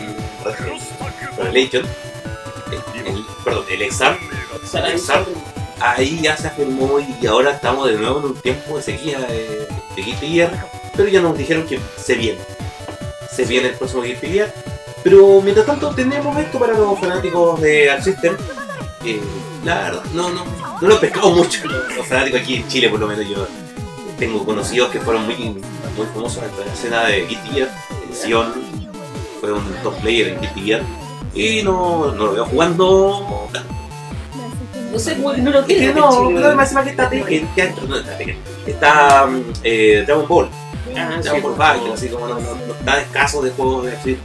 Revelation, el, el- perdón, el Exam, O sea, ahí ya se afirmó y ahora estamos de nuevo en un tiempo de sequía de, de Guilty pero ya nos dijeron que se viene. Se viene el próximo Guilty Gear. Pero mientras tanto tenemos esto para los fanáticos de Arc System. La verdad, no, no, no lo he pescado mucho los, fanáticos aquí en Chile, por lo menos yo tengo conocidos que fueron muy, muy famosos de la escena de Guilty Gear. El Sion fue un top player en Guilty Gear. Y no, no lo veo jugando No sé, weón, no lo es que tiene. no, no, más encima que está Tekken, que no está Tekken, está eh, Dragon Ball, Ah, sí, Dragon Ball Fighter, así como no, no, no está escaso de juegos de Switch.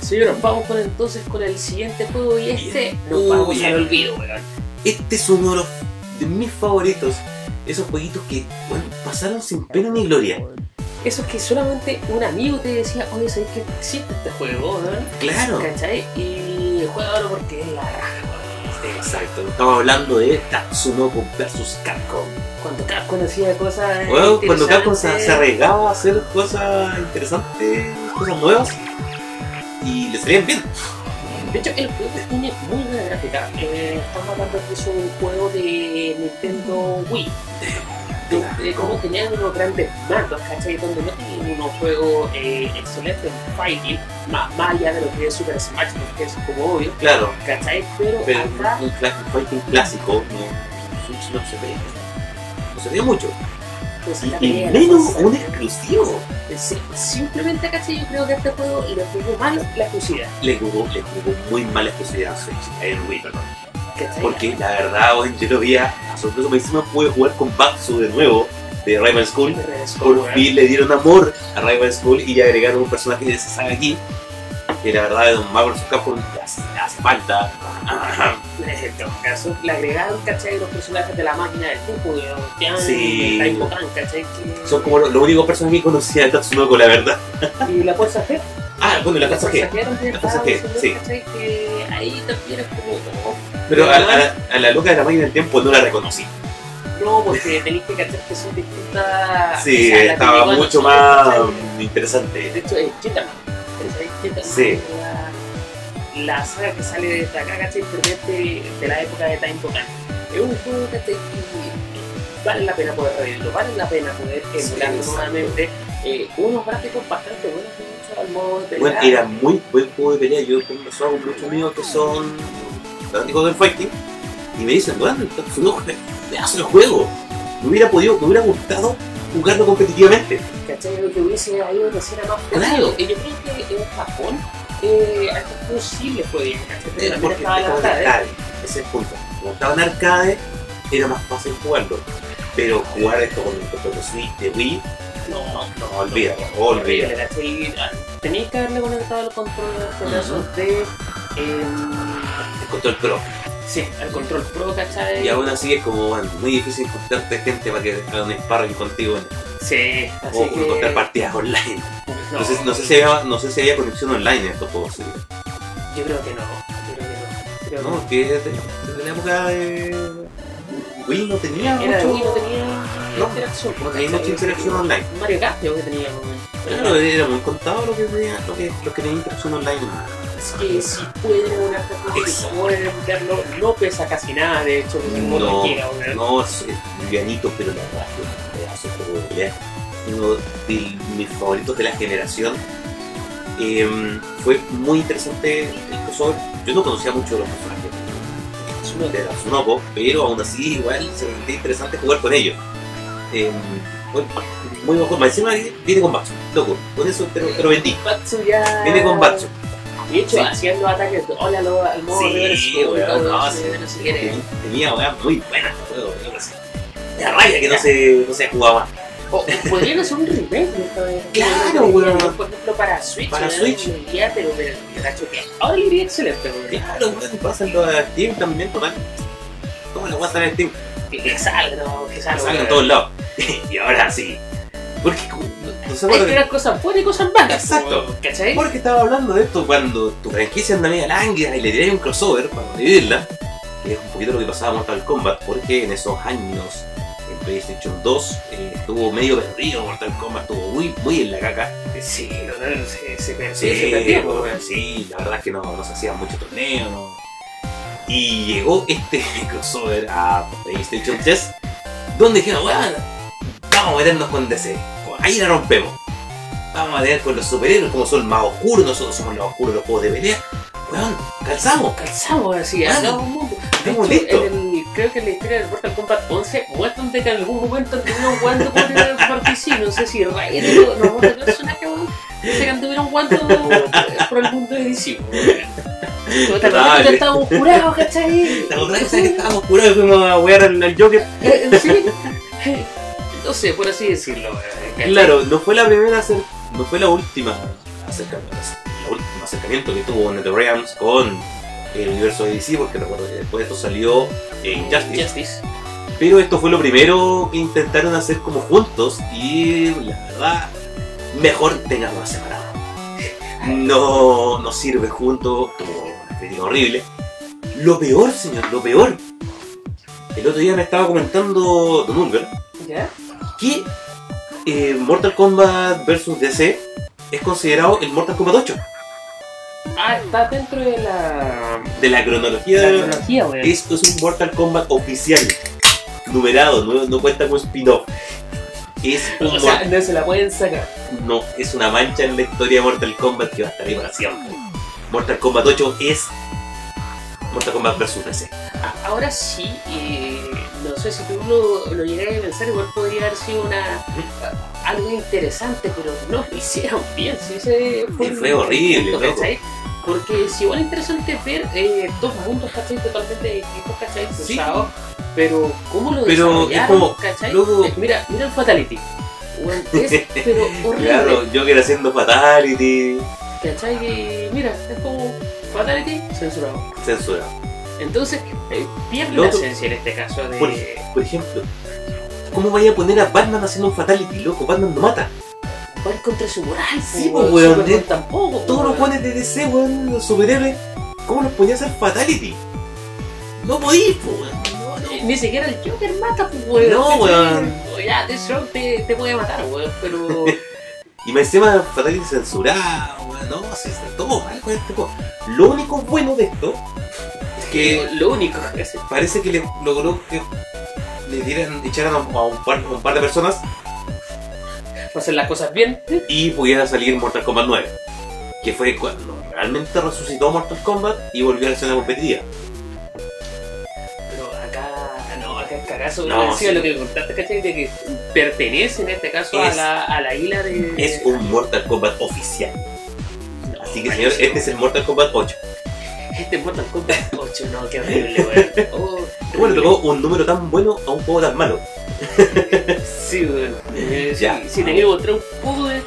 Señores, vamos con entonces con el siguiente juego y este nos vamos al olvido, weón. Este es uno de, los, de mis favoritos, esos jueguitos que bueno, pasaron sin pena ni gloria. Eso es que solamente un amigo te decía, oye, ¿sabes que existe este juego, no? Claro, ¿Cachai? Y juega porque es la raja. Exacto, estamos hablando de Tatsunoko vs Capcom. Cuando Capcom hacía cosas. Bueno, cuando Capcom se, se arriesgaba a hacer cosas interesantes, cosas nuevas, y le salían bien. De hecho, el juego tiene muy buena gráfica. Eh, estamos hablando es un juego de Nintendo Wii. De, como tenían unos grandes mandos, ¿cachai? Donde no tienen unos juegos eh, excelentes en fighting, más, más allá de lo que es Super Smash, Bros., que es como obvio, Claro, ¿cachai? Pero, pero acá, un, fighting clásico no, Switch no se ve. No se ve mucho. pues, Y, la y la menos un exclusivo. Sí, simplemente, ¿cachai? Yo creo que este juego le jugó mal la exclusividad, Le jugó, le jugó muy mala exclusividad a Switch, Wii, perdón. ¿Cachai? Porque la verdad, bueno, yo lo vi a, a sorpresa, encima pude jugar con Batsu de nuevo, de Rival School. Por fin le dieron amor a Rival School y agregaron un personaje de esa saga aquí. Que la verdad, de un Marvel. Capcom le hace, le hace falta. En todo caso, le agregaron, ¿cachai? Los personajes de la máquina del tiempo, de Sí. de Taiko Kan, ¿cachai? Que- Son como los lo únicos personajes que conocía de Tatsunoko, la verdad. Y la fuerza G. Ah, bueno, la casa que. también La fuerza G, sí. ¿cachai? Que ahí también es como... Pero a, la, a la loca de la máquina del tiempo no la reconocí. No, porque tenéis que cachar que son distintas... Sí, o sea, estaba mucho más interesante. De hecho, es. Chitaman Sí. La, la saga que sale de acá, ¿cachai? Pertenece de la época de Time Tokan. Es un juego ¿cachai? que vale la pena poder revivirlo, vale la pena poder Sí, emularlo exacto. nuevamente. Eh, unos gráficos bastante buenos, al modo de pelea. Bueno, era muy buen juego de pelea. Yo con muchos amigos que son fanáticos del fighting y me dicen, bueno, el Tatsunoko es un pedazo de juego. Me hubiera podido, me hubiera gustado jugarlo competitivamente. ¿Cachai? Lo que hubiese ido de ser más Claro. Y yo creo que en Japón eh, este arcade. arcade, ese es el punto. Como estaba en arcade, era más fácil jugarlo. Pero jugar esto con el control de Switch de Wii, No, no, olvídalo, olvídalo. Tenéis que haberle conectado el control de Ujú. de. em, El control Pro. Sí, al control pro, ¿cachai? Y aún así es como bueno, muy difícil encontrarte gente para que haga un sparring contigo Sí, así o que... encontrar partidas online. no, No, sé, no, sé si había, no sé si había conexión online en estos juegos. sí. Yo creo que no. Yo creo que no. Creo No, que desde, desde la época de Wii no tenía Era de mucho, Wii, no tenía No, interacción. no tenía mucha interacción online. Mario Kart creo que tenía. Claro, era muy contado lo que tenía, lo que, lo que tenía interacción online. Es que si pueden una Exacto. pueden verlo, no pesa casi nada, de hecho, No, no, quiera, no, es livianito, pero la verdad es un pedazo de pelea. Uno de mis favoritos de la generación. Em, fue muy interesante el crossover. Yo no conocía mucho de los personajes de pero aún así igual se me sentía interesante jugar con ellos. Em, muy mejor. Más encima viene con Batsu, loco. Con eso te lo, te lo vendí. Batsu ya. Viene con Batsu. De hecho, Sí. haciendo ataques, hola, lo, al modo Sí, reverse, weón, no, sí. era. Tenía weá muy buena este juego. sé. Me da rabia que no se, no se jugaba más. O podrían hacer un remake. Claro, weón. Por ejemplo, para Switch. Para weón, Switch. iría, pero, pero, que ahora le iría excelente, weón. Claro, weón, pásenlo a Steam también, total. ¿Cómo la voy a en Steam? Que, que salga, que salga. Salen en weón. todos lados. y ahora sí. Porque, no sé Hay que ver cosas buenas y cosas malas. Exacto. ¿Cachai? Porque estaba hablando de esto cuando tu franquicia anda media lánguida y le tiráis un crossover para revivirla, que es un poquito lo que pasaba en Mortal Kombat, porque en esos años en PlayStation 2 eh, estuvo medio perdido Mortal Kombat, estuvo muy, muy en la caca. Sí, se, se perdió, Sí, se perdió, weón, weón. sí, la verdad es que no, no se hacían muchos torneos, no. Y llegó este crossover a PlayStation 3, donde dijeron, weón, vamos a meternos con DC, ahí la rompemos. Vamos a tener con los superhéroes como son más oscuros, nosotros somos los oscuros de los juegos de pelea. Weón, calzamos. Calzamos así, hagamos un mundo. En el- creo que en la historia del Mortal Kombat 11 muestran de que en algún momento anduvieron jugando por el Party no sé si o no, otro personaje, weón, dice que anduvieron jugando eh, por el mundo de DC, weón. Estábamos curados, ¿cachai? ¿Te acordás que estábamos curados y fuimos a wear al, Joker? Eh, eh, Sí. No sé, por así decirlo. Claro, no fue la primera, no fue la última acercamiento, la última acercamiento que tuvo NetherRealms con el universo de DC, porque recuerdo que después de esto salió en Justice. Justice. Pero esto fue lo primero que intentaron hacer como juntos y la verdad, mejor tenganlo separado. No, no sirve juntos, tuvo una crítica horrible. Lo peor, señor, lo peor. El otro día me estaba comentando Don Ulver ¿Ya? que eh, Mortal Kombat vs DC es considerado el Mortal Kombat 8 Ah, está dentro de la. de la cronología. la cronología, weón. Esto es un Mortal Kombat oficial, numerado, no, no cuenta como spin-off. Es un O sea, no se la pueden sacar. no, es una mancha en la historia de Mortal Kombat que va a estar ahí para siempre. Mortal Kombat 8 es Mortal Kombat vs DC. Ahora sí, eh, no sé si tú lo, llegas a pensar, igual podría haber sido una algo interesante, pero no lo hicieron bien. Sí, ese fue, horrible, punto, loco. ¿cachai? Porque es igual interesante ver eh, dos mundos, ¿cachai? Totalmente distintos, ¿cachai? Sí. Cruzados, pero ¿cómo lo Pero es desarrollaron, como, ¿cachai? Eh, Mira, mira el Fatality. Es, pero horrible. Claro, Joker haciendo Fatality, ¿Cachai? Y mira, es como Fatality censurado. censurado. Entonces, eh, pierde Loco. la esencia en este caso de. Por, por ejemplo, ¿cómo vaya a poner a Batman haciendo un Fatality, loco? Batman no mata. Va contra de su moral, Sí, po, weón, Superman eh, tampoco. Todos los weón. guanes de DC, weón, los superhéroes, ¿cómo los ponía a hacer Fatality? No podís, po, weón. No. Eh, Ni siquiera el Joker mata, pues, weón. No, weón. Ya, Deathstroke te, te puede matar, weón, pero. Y me encima Fatality censurado, weón. No, se está todo mal con este juego. Lo único bueno de esto es que lo único que hace. parece que le logró que le dieran, echaran a un, par, a un par de personas Para hacer las cosas bien. y pudiera salir Mortal Kombat 9. Que fue cuando realmente resucitó Mortal Kombat y volvió a la escena competitiva. Pero acá. No, acá es cagazo. No, sí. lo que contaste, ¿cachai? De que pertenece en este caso a la, a la isla de. Es un Mortal Kombat oficial. No, Así que señor, este es el Mortal Kombat 8. Este es Mortal Kombat 8, no, qué horrible, weón. Oh, ¿Cómo le horrible. tocó un número tan bueno a un juego tan malo? Sí, weón. Eh, Ya. Si, si te quiero mostrar un poco de.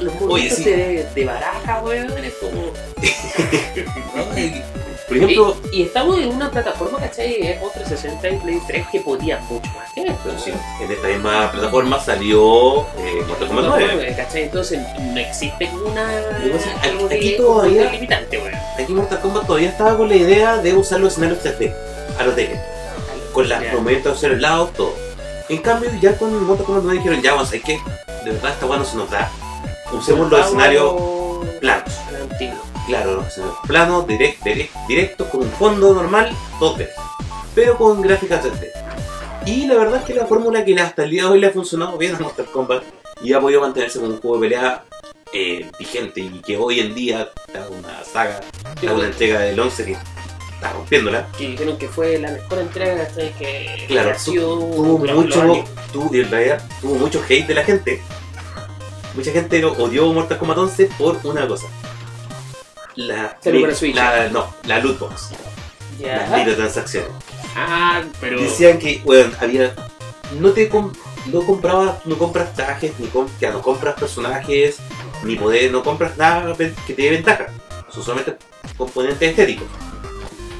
los Oye, sí. de, de baraja, weón, es como... Por ejemplo, y, y estamos en una plataforma, ¿cachai? Xbox 360 y Play 3 que podía mucho más que esto. sí, en esta misma plataforma salió eh, Mortal Kombat 9. ¿cachai? Entonces no existe una... Lo que pasa es que algo aquí todavía- limitante. Aquí Mortal Kombat todavía estaba con la idea de usar los escenarios 3D, a los Tekken, con las momentos hacia los lados, todo. En cambio, ya con Mortal Kombat 9 dijeron, ya vamos, hay que, de verdad esta weá no se nos da. Usemos los escenarios planos. Claro, los planos, direct, direct, directos, con un fondo normal, 2D, pero con gráficas 3D. Y la verdad es que la fórmula que hasta el día de hoy le ha funcionado bien a Mortal Kombat y ha podido mantenerse como un juego de pelea eh, vigente y que hoy en día está una saga, está una entrega del 11 que está rompiéndola. que dijeron que fue la mejor entrega ¿cachai? que Claro, ha sido Tuvo mucho, tuvo, en realidad, tuvo mucho hate de la gente. Mucha gente lo- odió Mortal Kombat 11 por una cosa. La, Switch. la, no, la loot box, las microtransacciones. Ah, pero. Decían que, bueno, había. No te com- no comprabas, no compras trajes, ni com- ya, no compras personajes, ni poder, no compras nada que te dé ventaja. Son solamente componentes estéticos,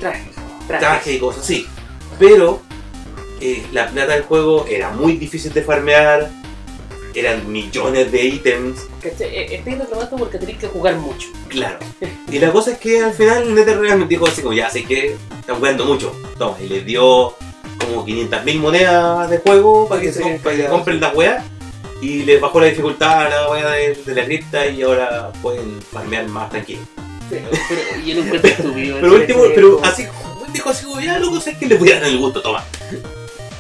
Trajes. Trajes. trajes y cosas así. Pero eh, la plata del juego era muy difícil de farmear, eran millones de ítems, ¿Cachai? Eh, Estoy reclamando porque tenéis que jugar mucho. claro. Y la cosa es que al final NetherRealm dijo así como, ya sé que están jugando mucho, toma, y les dio como 500.000 monedas de juego para que, se, para que ya. compren las weas. Y les bajó la dificultad a la wea de, de la cripta y ahora pueden farmear más tranquilo. Pero, pero y yo lo encuentro estúpido. Pero último, pero así, dijo así como, ya loco, sé que les voy a dar el gusto, toma.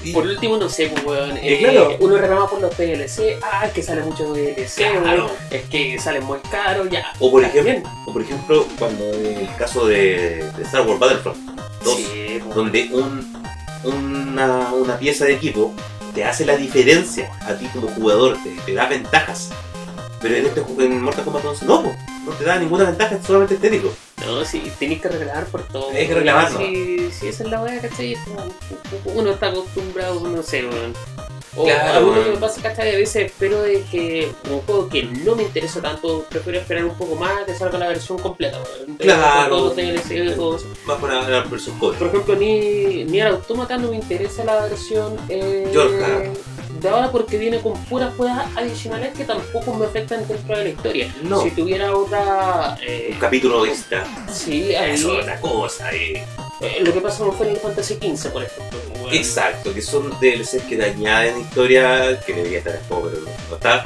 Y- Por último, no sé, pues, weón. Eh, eh, claro. Uno reclama por los DLC. Ah, es que sale mucho DLC, Claro. weón. Es que sale muy caro, ya. O por ejemplo, o por ejemplo cuando en el caso de, de Star Wars Battlefront 2, Sí, pues. donde un, una, una pieza de equipo te hace la diferencia a ti como jugador, te, te da ventajas. Pero en este en Mortal Kombat 11 no, po, no te da ninguna ventaja, es solamente estético. No, sí, tenéis que reclamar por todo. Hay que reclamar, ¿no? Si, si esa es la weá, ¿cachai? Uno está acostumbrado, no sé, weón. O Claro, a que weón. me pasa, ¿cachai? A veces espero de que un juego que no me interesa tanto, prefiero esperar un poco más que salga la versión completa, weón. Claro. Va por la, la versión. Por ejemplo, ni, ni al Automata no me interesa la versión eh, Yorka. De ahora porque viene con puras juegas adicionales que tampoco me afectan dentro de la historia. No. Si tuviera otra... eh, Un capítulo extra. sí, ahí... Eso es otra cosa. eh. Eh, lo que pasa con Final Fantasy XV, por ejemplo. Exacto, que son DLCs que te añaden historia, que debería estar en pero no está.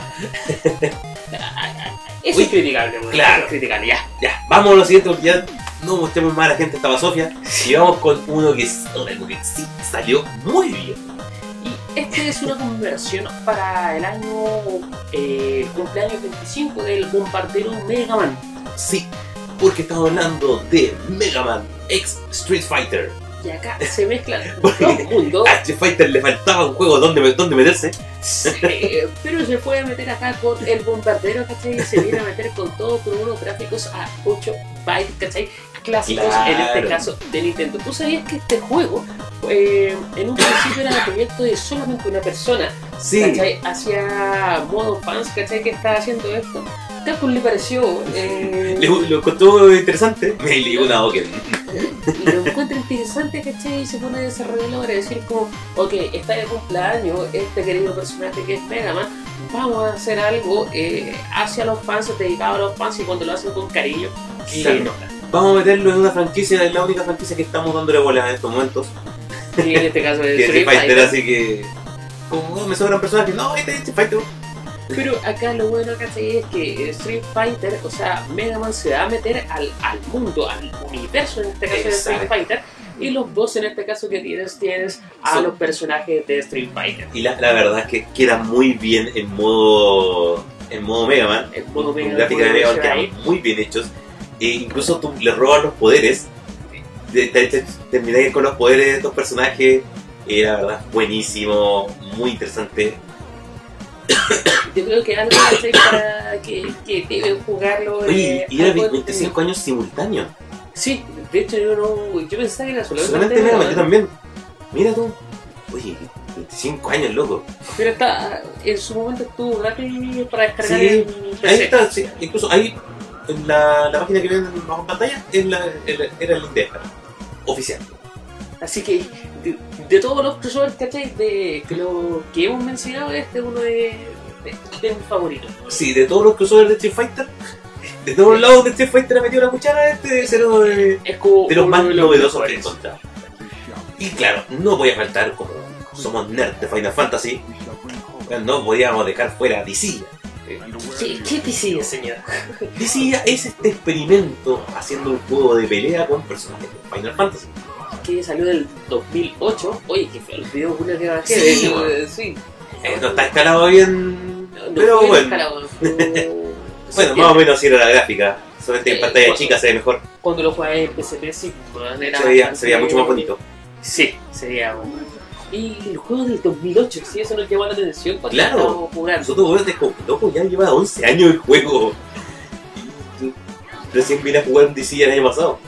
Eso Uy, es criticable, weón. claro. Es criticable, ya. Ya, vamos a lo siguiente, porque ya no mostremos más a la gente esta basofia. Y vamos con uno que, es- algo que sí salió muy bien. Este es una conversión para el año eh, cumpleaños 25 del bombardero Mega Man. Sí, porque estamos hablando de Mega Man X Street Fighter. Y acá se mezclan dos mundos. A Street Fighter le faltaba un juego donde, donde meterse. Sí, pero se puede meter acá con el bombardero, ¿cachai? Y se viene a meter con todo con unos gráficos a 8 bytes, ¿cachai? Clásicos en este caso de Nintendo. ¿Tú sabías que este juego eh, en un principio era el proyecto de solamente una persona? Sí, ¿cachai? Hacia modo fans, ¿cachai? Que está haciendo esto. Capcom le pareció. eh, le, lo encontró interesante. Me dio una Oken. lo encuentra interesante, ¿cachai? Y se pone a desarrollarlo para decir como, ok, está de cumpleaños este querido personaje que es Mega Man, vamos a hacer algo eh, hacia los fans, dedicado a los fans y cuando lo hacen con cariño, se nota. Vamos a meterlo en una franquicia, es la única franquicia que estamos dándole bola en estos momentos. En este caso Que es Street Fighter, Fighter. así que. Como "Oh, me sobran personajes, no, este es Street Fighter. Pero acá lo bueno, ¿cachai? Es que Street Fighter, o sea, Mega Man se va a meter al, al mundo, al universo en este caso de Street. Fighter. Y los dos en este caso que tienes, tienes a Son- los personajes de Street Fighter. Y la, la verdad es que queda muy bien en modo. En modo Mega Man. El modo Mega Man, muy bien hechos. E incluso tú le robas los poderes. Te, te, te- termináis con los poderes de estos personajes. Y la verdad, buenísimo, muy interesante. Yo creo que algo ¿cachai? para que, que deben jugarlo. Oye, eh, y era algo 25 años simultáneos. Sí, de hecho yo no. Yo pensaba que era solamente. Solamente Mega Man, yo también. Mira tú. Oye, 25 años, loco. Pero está, en su momento estuvo gratis para descargar Sí, en Ahí PC. está, sí. Incluso ahí, en la, la página que ven bajo en pantalla, es la, el- era el link de descarga. Oficial. Así que, de, de todos los crossovers, ¿cachai? De, que, lo, que hemos mencionado, este es uno de, de, de mis favoritos. Sí, de todos los crossovers de Street Fighter, de todos lados de Street Fighter ha metido la cuchara, este debe ser uno de, como los más los novedosos que he encontrado. Y claro, no voy a faltar como somos nerds de Final Fantasy, no podíamos dejar fuera a DC. ¿Qué, sigue, señor? DC es este experimento haciendo un juego de pelea con personajes de Final Fantasy. Que salió del 2008. Oye, que fue el video una que bajé. Sí, bueno. sí. Eh, no está escalado bien, No, no pero bueno. escalado, no- Bueno, más o menos así era la gráfica. Solamente en Eh, pantalla bueno. chica se ve mejor. Cuando lo jugué en PSP, sí. bueno, era Se veía, bastante- se veía mucho más bonito. Sí, se veía bueno. Y el juego del 2008, sí, eso nos llama la atención cuando Claro. jugando. Nosotros, weón, de como, loco, ya lleva 11 años el juego. Recién vine a jugar un DC el año pasado.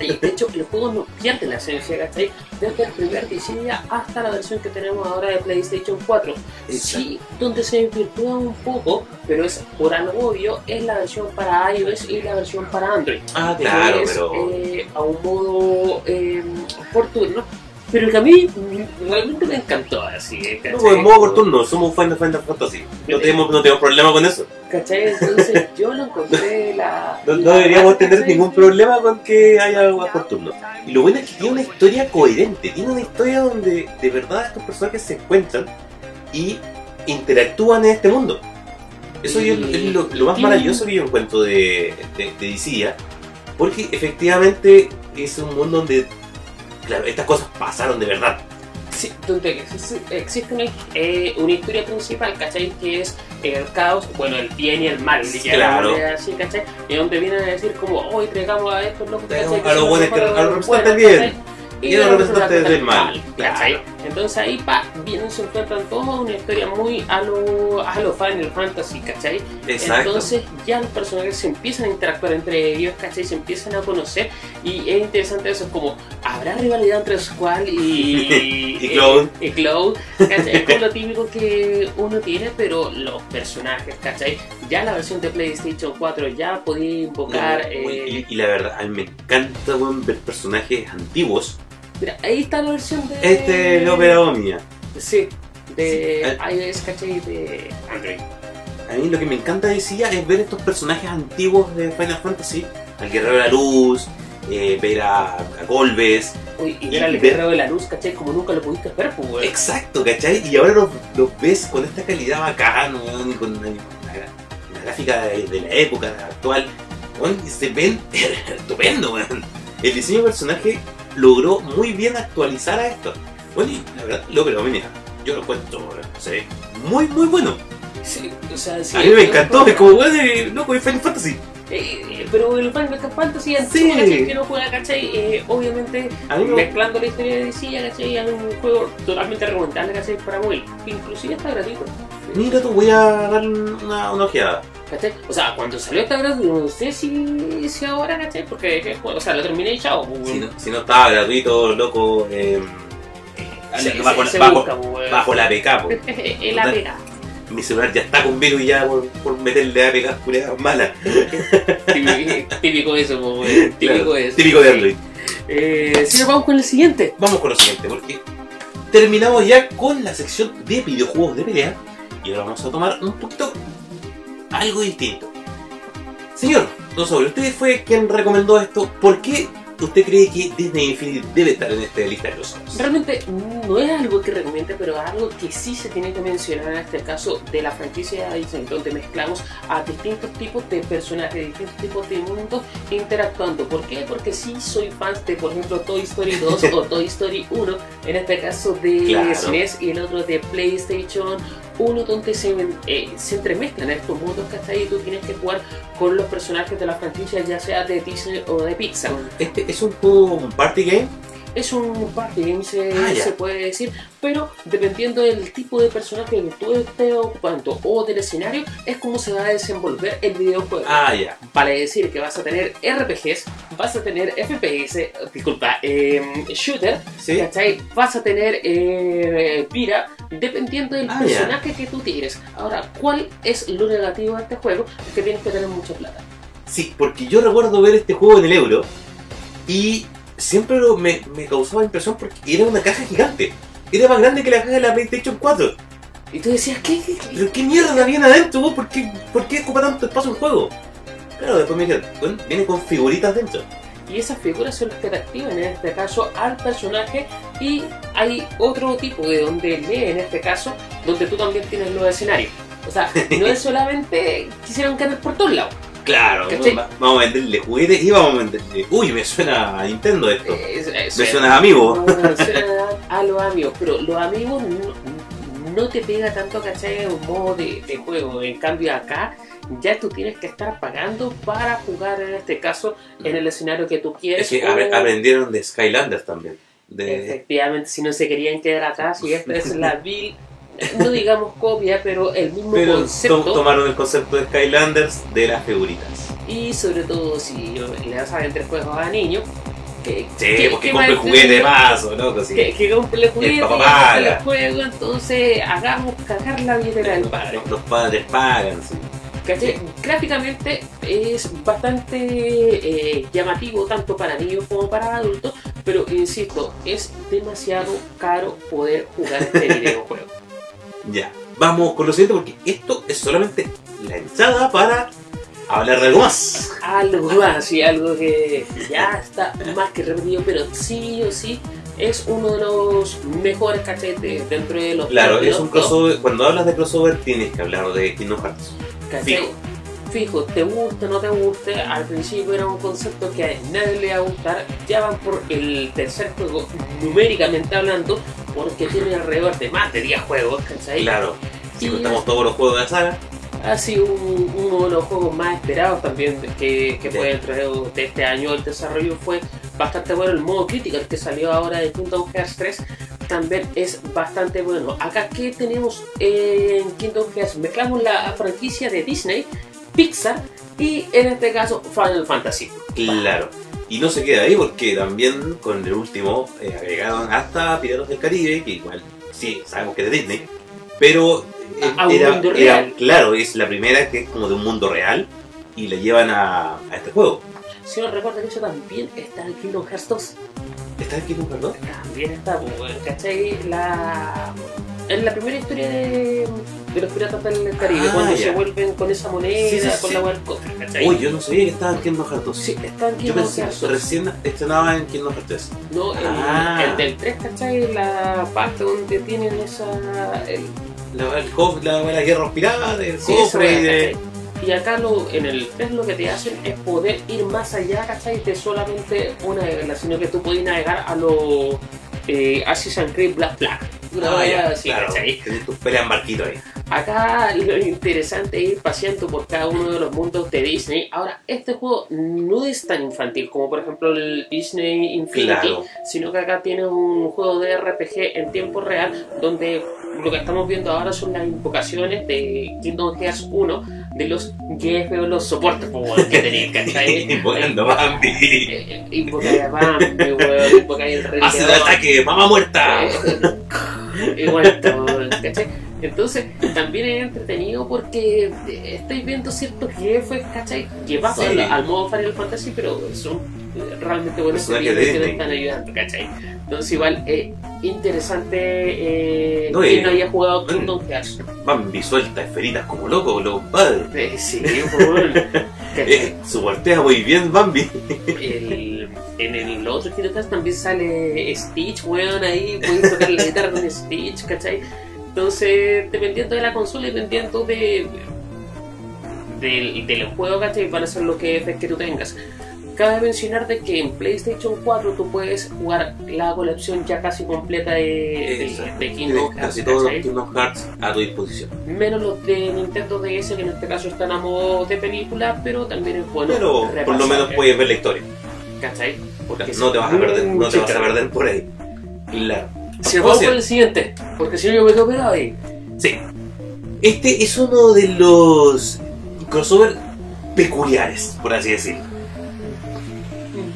Y de hecho, el juego no pierde la esencia, ¿cachai? Desde el primer diseño hasta la versión que tenemos ahora de PlayStation 4. Sí, donde se desvirtúa un poco, pero es por algo obvio, es la versión para iOS y la versión para Android. Ah, claro, es, pero. eh, a un modo eh, por turno, pero que a mí realmente me encantó así, ¿eh? No, ¿cachai? pues, en modo por turno, somos Final Fantasy. No tenemos, no tenemos problema con eso. ¿Cachai? Entonces yo lo encontré la... No, no deberíamos tener ningún problema con que haya algo por turno. Y lo bueno es que tiene una historia coherente. Tiene una historia donde de verdad estos personajes se encuentran y interactúan en este mundo. Eso Y- es, lo, lo más maravilloso que yo encuentro de, de, de DC, ¿ya? Porque efectivamente es un mundo donde, claro, estas cosas pasaron de verdad. Sí, donde existe, una, eh, una historia principal, ¿cachai? Que es el caos, bueno, el bien y el mal, Sí, claro. así, ¿cachai? Y donde vienen a decir como, hoy entregamos a estos locos, ¿cachai? a los buenos a los representantes y a los representantes del mal, ¿cachai? claro. Entonces ahí pa, vienen, se encuentran todos una historia muy a lo, a lo Final Fantasy, ¿cachai? Exacto. Entonces ya los personajes se empiezan a interactuar entre ellos, ¿cachai? Se empiezan a conocer y es interesante eso, como habrá rivalidad entre Squall y, Y Cloud. y Cloud, ¿cachai? Es como lo típico que uno tiene, pero los personajes, ¿cachai? Ya la versión de PlayStation 4 ya podía invocar... No, eh, y, y la verdad, a mí me encanta ver personajes antiguos. Mira, ahí está la versión de... Este es Opera Omnia. Sí, de Sí, iOS, ¿cachai? De Android. A mí lo que me encanta decía es ver estos personajes antiguos de Final Fantasy, al Guerrero de la Luz, eh, ver a, a Golbez. Uy, y Y ver al ver- guerrero de la luz, ¿cachai? Como nunca lo pudiste ver, pues, weón. Exacto, ¿cachai? Y ahora los, los ves con esta calidad bacana, weón, y con una, una- una gráfica de, de la época actual, y se ven estupendo, weón. El diseño del personaje logró muy bien actualizar a esto. Bueno, y la verdad, lo pero mira, yo lo cuento, ve muy, muy bueno. Sí, o sea, sí, a mí me encantó, es como, eh, loco, es Final Fantasy. Eh, pero el Final Fantasy Sí. antiguo, ¿cachai? Que no juega, ¿cachai? Eh, obviamente, mezclando la historia de DC, ¿cachai? Es un juego totalmente recomendable, ¿cachai? Para móvil. Inclusive está gratuito. Mira, tú voy a dar una, una ojeada. ¿Cachai? O sea, cuando salió está gratuito, no sé si, si ahora, ¿cachai? Porque, eh, o sea, lo terminé y chao. pues, Si no, si no estaba gratuito, loco, eh, se- bajo, se- se bajo- busca, pues, weón. bajo la APK, po. el APK. Mi celular ya está con virus ya por, por meterle APK culiadas malas. Típico, eso. Típico Claro, eso. Típico de Android. Eh, nos vamos con el siguiente. Vamos con lo siguiente, porque terminamos ya con la sección de videojuegos de pelea y ahora vamos a tomar un poquito algo distinto. Señor, no sobre usted fue quien recomendó esto. ¿Por qué usted cree que Disney Infinity debe estar en esta lista de los Realmente no es algo que recomiende, pero es algo que sí se tiene que mencionar en este caso de la franquicia de Disney, donde mezclamos a distintos tipos de personajes, distintos tipos de mundos interactuando. ¿Por qué? Porque sí soy fan de, por ejemplo, Toy Story 2 o Toy Story 1, en este caso de Claro. SNES y el otro de PlayStation 1, donde se, eh, se entremezclan estos mundos que hasta ahí tú tienes que jugar con los personajes de la franquicia, ya sea de Disney o de Pixar. Este es un juego, un party game. Es un party game, se, Ah, se puede decir, pero dependiendo del tipo de personaje que tú estés ocupando o del escenario, es como se va a desenvolver el videojuego. Ah, ya. Vale decir que vas a tener RPGs, vas a tener FPS, disculpa, eh, shooter, ¿Sí? ¿cachai? Vas a tener eh, Pira, dependiendo del Ah, personaje que tú tienes. Ahora, ¿cuál es lo negativo de este juego? Es que tienes que tener mucha plata. Sí, porque yo recuerdo ver este juego en el Euro y siempre me, me causaba impresión porque era una caja gigante. Era más grande que la caja de la PlayStation 4. Y tú decías, ¿qué? qué, qué? ¿Pero qué mierda viene adentro? vos? ¿Por qué, ¿Por qué ocupa tanto espacio el juego? Claro, después me dijeron, bueno, viene con figuritas dentro. Y esas figuras son las que te activan en este caso al personaje y hay otro tipo de donde lee en este caso donde tú también tienes los escenarios. O sea, no es solamente quisieron ganar por todos lados. Claro, vamos a venderle juguetes y vamos a venderle... Uy, me suena a Nintendo esto. Eh, es- me suena a amigo. No, suena a los amigos, pero los amigos no, no te pega tanto, ¿cachai? Un modo de, de juego. En cambio acá ya tú tienes que estar pagando para jugar en este caso en el escenario que tú quieres. Es que o- aprendieron de Skylanders también. De... Efectivamente, si no se querían quedar atrás y esta es la vil, no digamos copia, pero el mismo Pero concepto. to- tomaron el concepto de Skylanders de las figuritas. Y sobre todo si le vas a vender juegos a niños, que, Sí, que- porque que compre juguete más o loco, sí. Que, que compre el juguete, compre el juego, entonces hagamos cagar la billetera del padre. Los, los padres pagan, sí. Gráficamente es bastante eh, llamativo tanto para niños como para adultos, pero insisto, es demasiado caro poder jugar este videojuego. Ya, vamos con lo siguiente porque esto es solamente la entrada para hablar de algo más. algo más y algo que ya está más que repetido, pero sí o sí es uno de los mejores cachetes dentro de los Claro, es un crossover. Cuando hablas de crossover tienes que hablar de Kingdom Hearts. fijo. Fijo, te guste o no te guste, al principio era un concepto que a nadie le va a gustar, ya van por el tercer juego, numéricamente hablando, porque tiene alrededor de más de 10 juegos, ¿cachai? Claro, si Y- contamos todos los juegos de la saga, ha sido un- uno de los juegos más esperados también que, que Sí. fue dentro de, este año. El desarrollo fue bastante bueno. El modo Critical que salió ahora de Kingdom Hearts 3 también es bastante bueno. Acá, ¿qué tenemos en Kingdom Hearts? Mezclamos la franquicia de Disney, Pixar y en este caso Final Fantasy. claro. Y no se queda ahí porque también con el último eh, agregaron hasta Piratas del Caribe, que igual sí, sabemos que es de Disney, pero eh, A- a un mundo real. claro, es la primera que es como de un mundo real y la llevan a, a este juego. Si no recuerdan, eso también está en Kingdom Hearts 2. ¿Está aquí Kingdom Hearts 2? También está, pues, ¿cachai? La... Es la primera historia de, de los piratas del Caribe, Ah, cuando ya. se vuelven con esa moneda, Sí, sí, con sí. la cofre, ¿cachai? Uy, yo no sabía que estaba en Kingdom Hearts 2. Sí, en Yo Kingdom pensé Hearts que 2. recién estrenaba en Kingdom Hearts 3. No, el, Ah. el del 3, ¿cachai? La parte donde tienen esa... El, La, el cof- la, la guerra piratas, el cofre y de... Y acá lo, en el 3 lo que te hacen es poder ir más allá, ¿cachai? De solamente una navegar, sino que tú puedes navegar a los eh, Assassin's Creed Black Flag. Una Ah, ya, así, claro. ¿cachai? Tus peleas barquito ahí. Acá lo interesante es ir paseando por cada uno de los mundos de Disney. Ahora, este juego no es tan infantil como por ejemplo el Disney Infinity, Claro. sino que acá tiene un juego de RPG en tiempo real donde lo que estamos viendo ahora son las invocaciones de Kingdom Hearts 1 de los jefes o los soportes po, weón, que tenéis, ¿cachai? Invocando Bambi. Eh, Invocáis a Bambi, weón, invocáis el rey Hace el ataque, mamá muerta. y muerto, ¿cachai? Entonces, también es entretenido porque eh, estáis viendo ciertos jefes, ¿cachai? Que pasan Sí. al, modo Final Fantasy, pero son eh, realmente buenos Personajes que te están ayudando, ¿cachai? Entonces, igual, es interesante eh, No, quien y- no haya jugado bueno. Kingdom Hearts. Bambi suelta esferitas como loco, los padres. Eh, sí, pues, ¿cachai? Eh, su voltea muy bien Bambi. El- en el otro Kingdom Hearts también sale Stitch, weón, ahí puedes tocar la guitarra con Stitch, ¿cachai? Entonces, dependiendo de la consola y dependiendo de, del, del juego, ¿cachai? Van a ser los que, que tú tengas. Cabe mencionar de que en PlayStation 4 tú puedes jugar la colección ya casi completa de, de, Exacto. de Kingdom Hearts, casi todos los. Kingdom Hearts a tu disposición. Menos los de Nintendo DS, que en este caso están a modo de película, pero también es bueno Pero por lo menos ¿eh? puedes ver la historia. ¿cachai? Porque No te vas a perder, no te vas a Chica. perder por ahí. Claro. Si vamos por el siguiente, porque si no yo me quedo pegado ahí. Sí. Este es uno de los crossover peculiares, por así decirlo.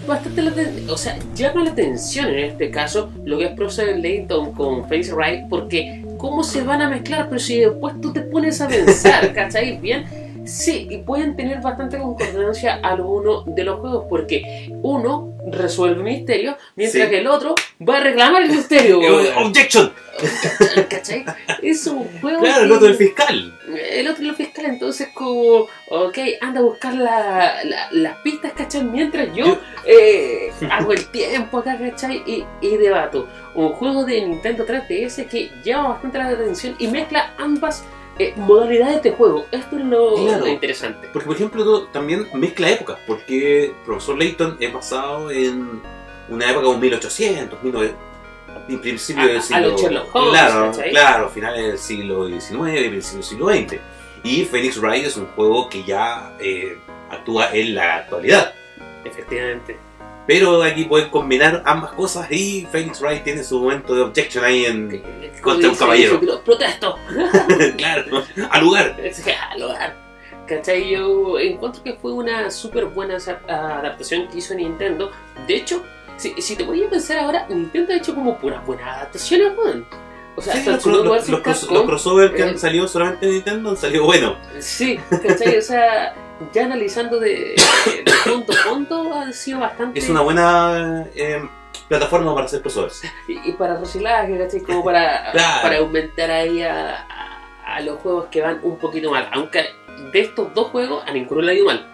Bastante la o sea, llama la atención en este caso lo que es Professor Layton con Face Right, porque cómo se van a mezclar, pero si después tú te pones a pensar, ¿cachai? Bien, sí, y pueden tener bastante concordancia algunos de los juegos, porque uno resuelve misterio, mientras Sí. que el otro va a reclamar el misterio. Eh, Objection. ¿Cachai? Es un juego. Claro, el otro del fiscal. el otro es lo fiscal, entonces como, ok, anda a buscar la- la- las pistas, ¿cachai? Mientras yo, Yo- eh, hago el tiempo acá, ¿cachai? Y, y debato. Un juego de Nintendo 3DS que llama bastante la atención y mezcla ambas eh, modalidades de juego. Esto es lo, Claro. interesante. Porque, por ejemplo, también mezcla épocas, porque Profesor Layton es basado en una época de un 1800, 1900, en principio A- del siglo... Holmes, claro, claro, finales del siglo XIX y principios del siglo XX. Y Phoenix Wright es un juego que ya eh, actúa en la actualidad. Efectivamente. Pero aquí pueden combinar ambas cosas y Phoenix Wright tiene su momento de objection ahí en... Contra un caballero. ¡Protesto! claro, al lugar. al hogar. ¿Cachai? Yo encuentro que fue una súper buena sa- adaptación que hizo Nintendo. De hecho, si, si te voy a pensar ahora, Nintendo ha hecho como puras buenas adaptaciones, weón. O sea, Sí, hasta los, los- los los crossover que eh, han salido solamente en Nintendo han salido buenos. Sí, ¿cachai? O sea, ya analizando de, de punto a punto, ha sido bastante. Es una buena eh, plataforma para hacer crossovers. Y, y para reciclaje, ¿cachai? Como para, Claro. para aumentar ahí a, a- a los juegos que van un poquito mal. Aunque de estos dos juegos, a ninguno le ha ido mal.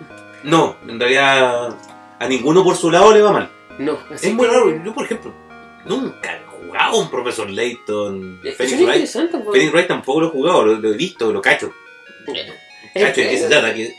No, en realidad a ninguno por su lado le va mal. No, así es muy que- raro. Yo, por ejemplo, nunca he jugado un Profesor Layton. Es Phoenix Wright. pues. Phoenix Wright tampoco lo he jugado, lo, lo he visto, lo cacho. Es Cacho, ¿de qué se trata? Que-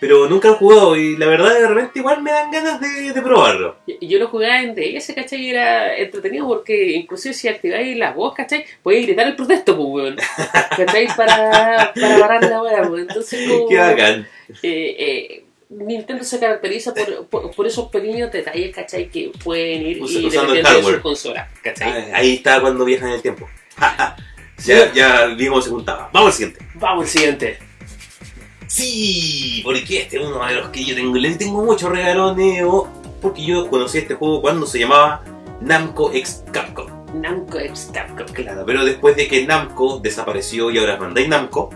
Pero nunca lo he jugado y la verdad de repente igual me dan ganas de, de probarlo. Yo- Yo lo jugaba en DS, ¿cachai? Y era entretenido porque inclusive si activáis la voz, ¿cachai? Podéis gritar el protesto, pues, weón. ¿Cachai? Para, para parar la weá, weón. Entonces, como, Qué bacán. eh, eh, Nintendo se caracteriza por, por, por esos pequeños detalles, ¿cachai? Que pueden ir Us- y dependiendo de hardware. su consola, ¿cachai? Ah, Ahí está cuando viajan en el tiempo. ya, ya vimos se juntaba. Vamos al siguiente. Vamos al siguiente. Sí, porque este es uno de los que yo tengo. Le tengo muchos regalos Neo. Porque yo conocí este juego cuando se llamaba Namco X Capcom. Namco X Capcom. Claro, pero después de que Namco desapareció y ahora es Bandai Namco,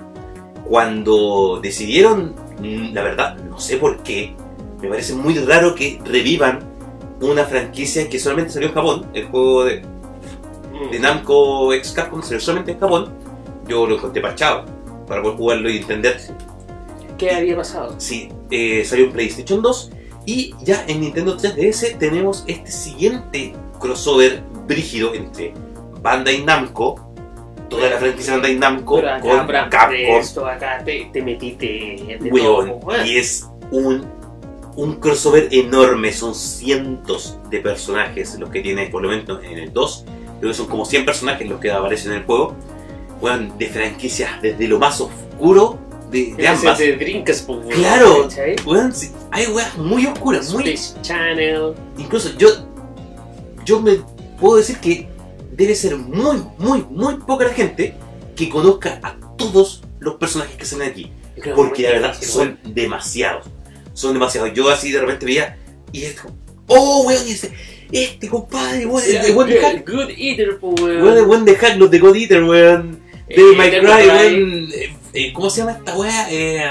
cuando decidieron, mm, la verdad, no sé por qué, me parece muy raro que revivan una franquicia que solamente salió en Japón, el juego de, de Namco X Capcom salió solamente en Japón, yo lo conté parchado para poder jugarlo y entender ¿Qué había pasado? Sí, eh, salió en PlayStation 2 y ya en Nintendo 3DS tenemos este siguiente crossover brígido entre Bandai Namco, toda la franquicia Bandai Namco Pero acá, con Capcom, esto acá te, te metiste de weón, todo, weón. y es un, un crossover enorme, son cientos de personajes los que tiene por lo menos en el 2, creo que son como 100 personajes los que aparecen en el juego, de franquicias desde lo más oscuro de, ambas. de Dreamcast, pues, Claro. Weón, sí, hay weas muy oscuras, muy Channel. Incluso yo, yo me puedo decir que debe ser muy, muy, muy poca la gente que conozca a todos los personajes que salen aquí. Porque que la verdad son demasiados. Son demasiados. Yo así de repente veía y esto. ¡Oh, weón! Y ese, este compadre, weón, de. Good Eater, pues, weón. Weón, de hack, los de God Eater, weón. Eh, Devil May Cry, weón. Eh, eh, ¿Cómo se llama esta wea? Eh,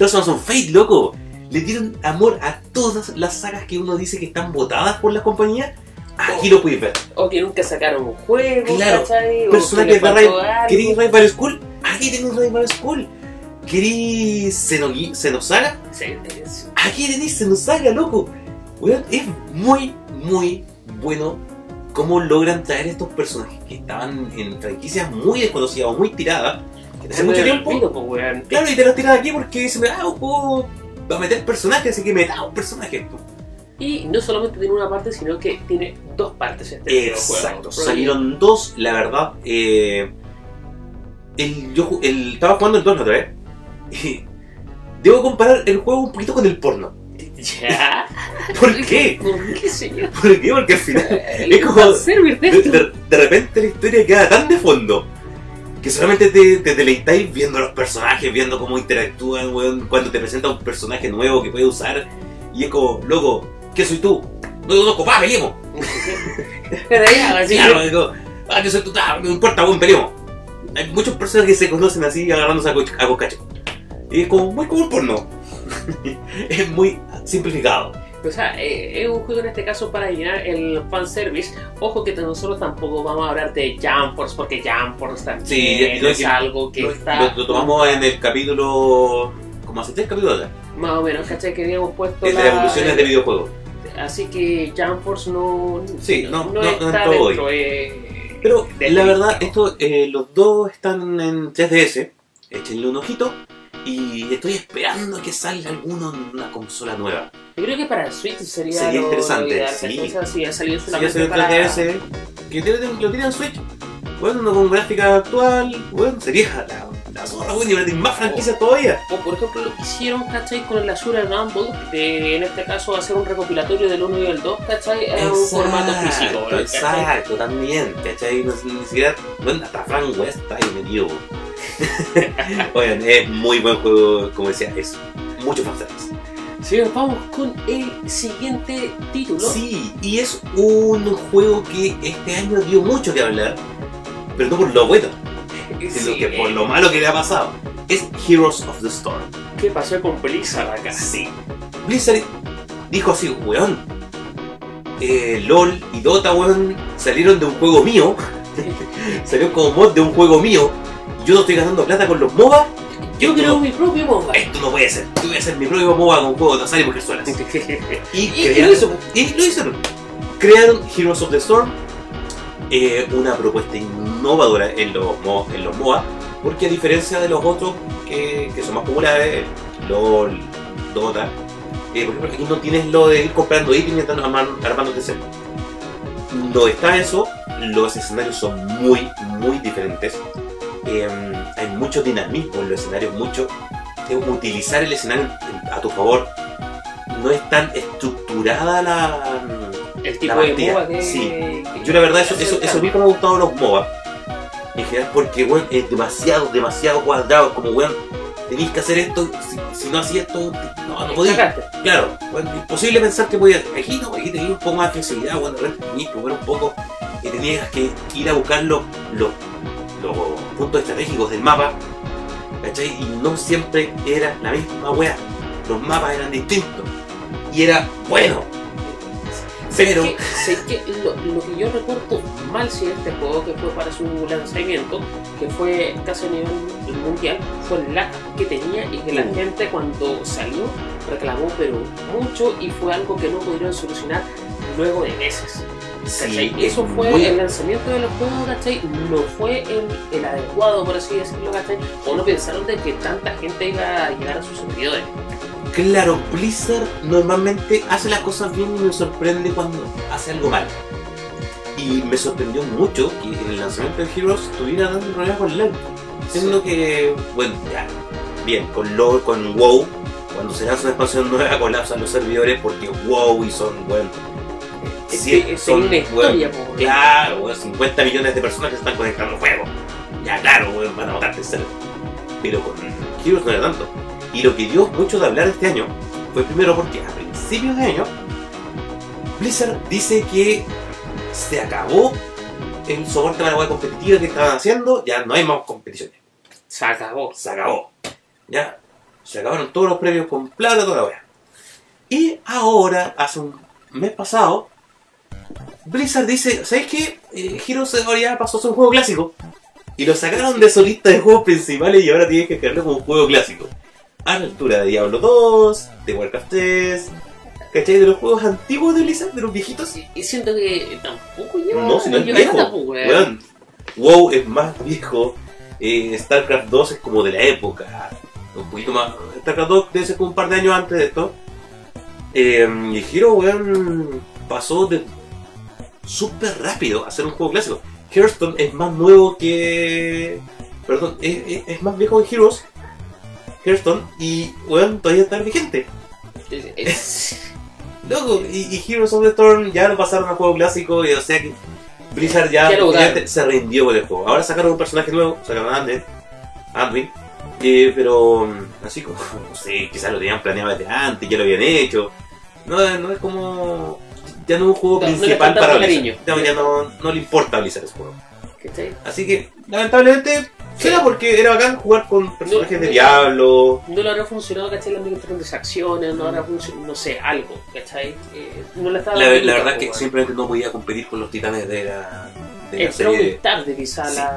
on Fate, loco. Le dieron amor a todas las sagas que uno dice que están votadas por la compañía. Aquí lo puedes ver. O que nunca sacaron un juego, Claro, ¿cachai? Personajes de Rival. ¿Querís Rival School? Aquí tenés Rival School. ¿Querís Xenogi- Xenosaga? Sí, Aquí tenés Xenosaga, loco. Weón, es muy, muy bueno cómo logran traer estos personajes que estaban en franquicias muy desconocidas o muy tiradas. Que hace mucho tiempo. pues, weón. Claro, y te los tiran aquí porque dicen, ah, un juego va a meter personajes, así que me da un personaje. Y no solamente tiene una parte, sino que tiene dos partes este Exacto, salieron dos, la verdad. Eh, el, yo el- estaba jugando el 2 la otra vez. Y debo comparar el juego un poquito con el porno. ¿Ya? ¿Por qué? ¿Por qué, señor? ¿Por qué? Porque al final Es como- de repente la historia queda tan de fondo que solamente te, te deleitáis viendo los personajes, viendo cómo interactúan, weón, cuando te presenta un personaje nuevo que puede usar y es como, loco, ¿qué soy tú? No te conozco, pa, peleemos. Pero ya, así Claro, digo, ah, yo soy tú, ah, no importa, weón, peleemos. Hay muchos personajes que se conocen así agarrándose a, co- a. Y es como muy como un porno. es muy simplificado. O sea, eh, es un juego en este caso para llenar el fanservice. Ojo que nosotros tampoco vamos a hablar de Jump Force, porque Jump Force también Sí, es que- algo que Lo, está lo- lo tomamos en el capítulo. como hace tres capítulos atrás. más o menos, ¿cachai? Que habíamos puesto Es de la- evoluciones de videojuegos. Así que Jump Force no, Sí, no- no- no está entró hoy. dentro. eh, Pero la verdad, esto, eh, los dos están en 3DS. Échenle un ojito. Y estoy esperando que salga alguno en una consola nueva. Yo creo que para el Switch sería, interesante, ideal, sí. sea, si ha salido solamente para... 3DS, que lo en Switch. Bueno, con gráfica actual, bueno, sería la, la zorra, bueno, y más franquicias todavía. O por ejemplo lo que hicieron, ¿cachai? Con el Azure Rumble, de en este caso hacer un recopilatorio del 1 y el 2, ¿cachai? En un formato físico, ¿cachai? Exacto, también, ¿cachai? No, ni siquiera, bueno, hasta Frank West está ahí metido. Oigan, es muy buen juego, como decía, es mucho fanservice. Señor, vamos con el siguiente título. Sí, y es un juego que este año dio mucho que hablar, pero no por lo bueno, sino que por lo malo que le ha pasado. Es Heroes of the Storm. ¿Qué pasó con Blizzard acá? Sí. Blizzard dijo así, weón. eh, LOL y Dota, weón, salieron de un juego mío. Salió como mod de un juego mío. Yo no estoy ganando plata con los MOBA. Yo creo no- mi propio MOBA. Esto no puede ser. Yo voy a hacer mi propio MOBA con juegos de azar y mujerzuelas. Y, Y- y crearon- lo hizo. y lo hicieron. Crearon Heroes of the Storm. eh, una propuesta innovadora en los, en los MOBA. Porque a diferencia de los otros que, que son más populares, LOL, Dota, eh, por ejemplo, aquí no tienes lo de ir comprando ítems y estando armándote set. No está eso, los escenarios son muy, muy diferentes. Eh, hay mucho dinamismo en los escenarios, mucho eh, utilizar el escenario a tu favor. No es tan estructurada la. El tipo La de MOBA que... sí. que- Yo la verdad eso, que eso, eso mismo me ha gustado los MOBA. En general porque weón, es demasiado, demasiado cuadrado. Como weón, tenéis que hacer esto. Si, si no hacías esto, no, no podías. Claro, bueno, imposible pensar que podías. Aquí no, aquí tenías un poco más de flexibilidad, bueno, tenías que un poco y tenías que ir a buscar los, los, los puntos estratégicos del mapa, ¿cachai? Y no siempre era la misma wea. Los mapas eran distintos. Y era bueno. Pero. que, sé que lo, lo que yo recuerdo mal si este juego que fue para su lanzamiento, que fue casi a nivel mundial, fue el lag que tenía y que la Mm. gente cuando salió reclamó pero mucho y fue algo que no pudieron solucionar luego de meses. Eso fue muy- el lanzamiento de los juegos, ¿cachai? No fue el, el adecuado, por así decirlo, ¿cachai? O no pensaron de que tanta gente iba a llegar a sus servidores. Claro, Blizzard normalmente hace las cosas bien y me sorprende cuando hace algo mal. Y me sorprendió mucho que en el lanzamiento de Heroes estuviera dando problemas con LOL. Siendo que, bueno, ya, bien, con LOL, con WoW, cuando se lanza una expansión nueva colapsan los servidores porque WoW y son, bueno, Es sí, que son, una historia, claro, bueno, 50 millones de personas que se están conectando al juego. Ya, claro, bueno, van a el server. Pero con Heroes no era tanto. Y lo que dio mucho de hablar este año fue primero porque a principios de año Blizzard dice que se acabó el soporte para la web competitiva que estaban haciendo, ya no hay más competiciones. Se acabó. Se acabó. Ya. Se acabaron todos los premios con plata, toda la wea. Y ahora, hace un mes pasado, Blizzard dice, ¿sabes qué? Eh, Heroes ahora ya pasó a ser un juego clásico. Y lo sacaron de su lista de juegos principales y ahora tienes que crearlo como un juego clásico. A la altura de Diablo 2, de Warcraft 3, ¿cachai? De los juegos antiguos de Blizzard, de los viejitos. Y, y siento que tampoco lleva. No, si no es viejo. weón. Weón, WoW es más viejo. eh, StarCraft 2 es como de la época. Un poquito más. StarCraft 2 debe ser como un par de años antes de esto. Eh, y Hero, weón, pasó de súper rápido a ser un juego clásico. Hearthstone es más nuevo que. Perdón, es, es- es más viejo que Heroes. Hearthstone y, weón, todavía está vigente. Loco, y, y Heroes of the Storm ya lo pasaron a juego clásico, y o sea que Blizzard ya, se rindió con el juego. Ahora sacaron un personaje nuevo, sacaron a Anden, Anduin, eh, pero así como, no sé, quizás lo tenían planeado desde antes, ya lo habían hecho. No, no es como. Ya no es un juego No, principal para Blizzard. No, ya no, no le importa a Blizzard ese juego. ¿cachai? Así que, lamentablemente, será porque era bacán jugar con personajes de. Diablo. No le habrá funcionado, ¿cachai? Las microtransacciones, no habrá funcionado, no sé, algo, ¿cachai? Eh, no le estaba La, la verdad es que simplemente no podía competir con los titanes de la, de la Entró muy tarde quizá a Sí. la,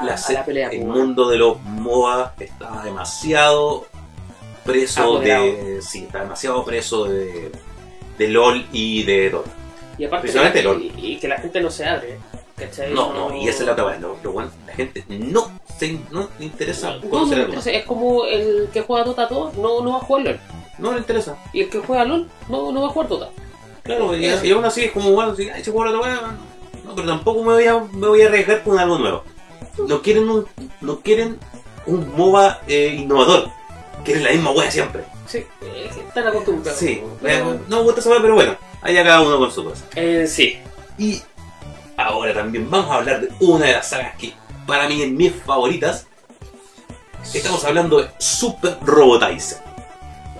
a, la a la pelea. el mundo de los MOA estaba demasiado preso Apoderado. de. Sí, está demasiado preso de, de LOL y de Dota. Y aparte, que LOL. y, y que la gente no se abre, ¿cachai? No, no, y esa es la otra. Lo, lo bueno, la gente no se no le interesa No, no, conocer no, es como el que juega Dota 2 no, no va a jugar LOL. No le interesa. Y el que juega LOL no, no va a jugar Dota. Claro, y, y aún así es como, bueno, si se juega la otra No, pero tampoco me voy, a, me voy a arriesgar con algo nuevo. No quieren un, no quieren un MOBA eh, innovador. Quieren la misma wea siempre. Sí, están acostumbrados. Sí, Pero- eh, no me gusta esa wea, pero bueno, allá cada uno con su cosa. Eh, sí. Y ahora también vamos a hablar de una de las sagas que para mí es mis favoritas. Estamos hablando de Super Robotizer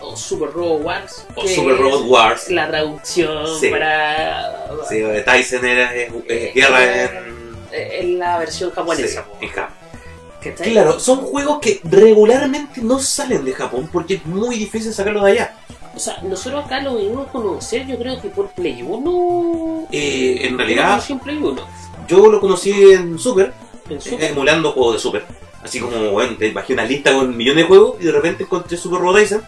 O Super Robot Wars. o Super Robot Wars. La traducción Sí. para. Sí, de Tyson era es, es guerra en, eh, en la versión japonesa. sí, en Japón. ¿Cachai? Claro, son juegos que regularmente no salen de Japón porque es muy difícil sacarlos de allá. O sea, nosotros acá lo venimos a conocer, yo creo que por Play 1. Eh, en Yo realidad, en Play 1. yo lo conocí en Super, En eh, Super. emulando juegos de Super. Así como, bueno, te bajé una lista con millones de juegos y de repente encontré Super Robotizer.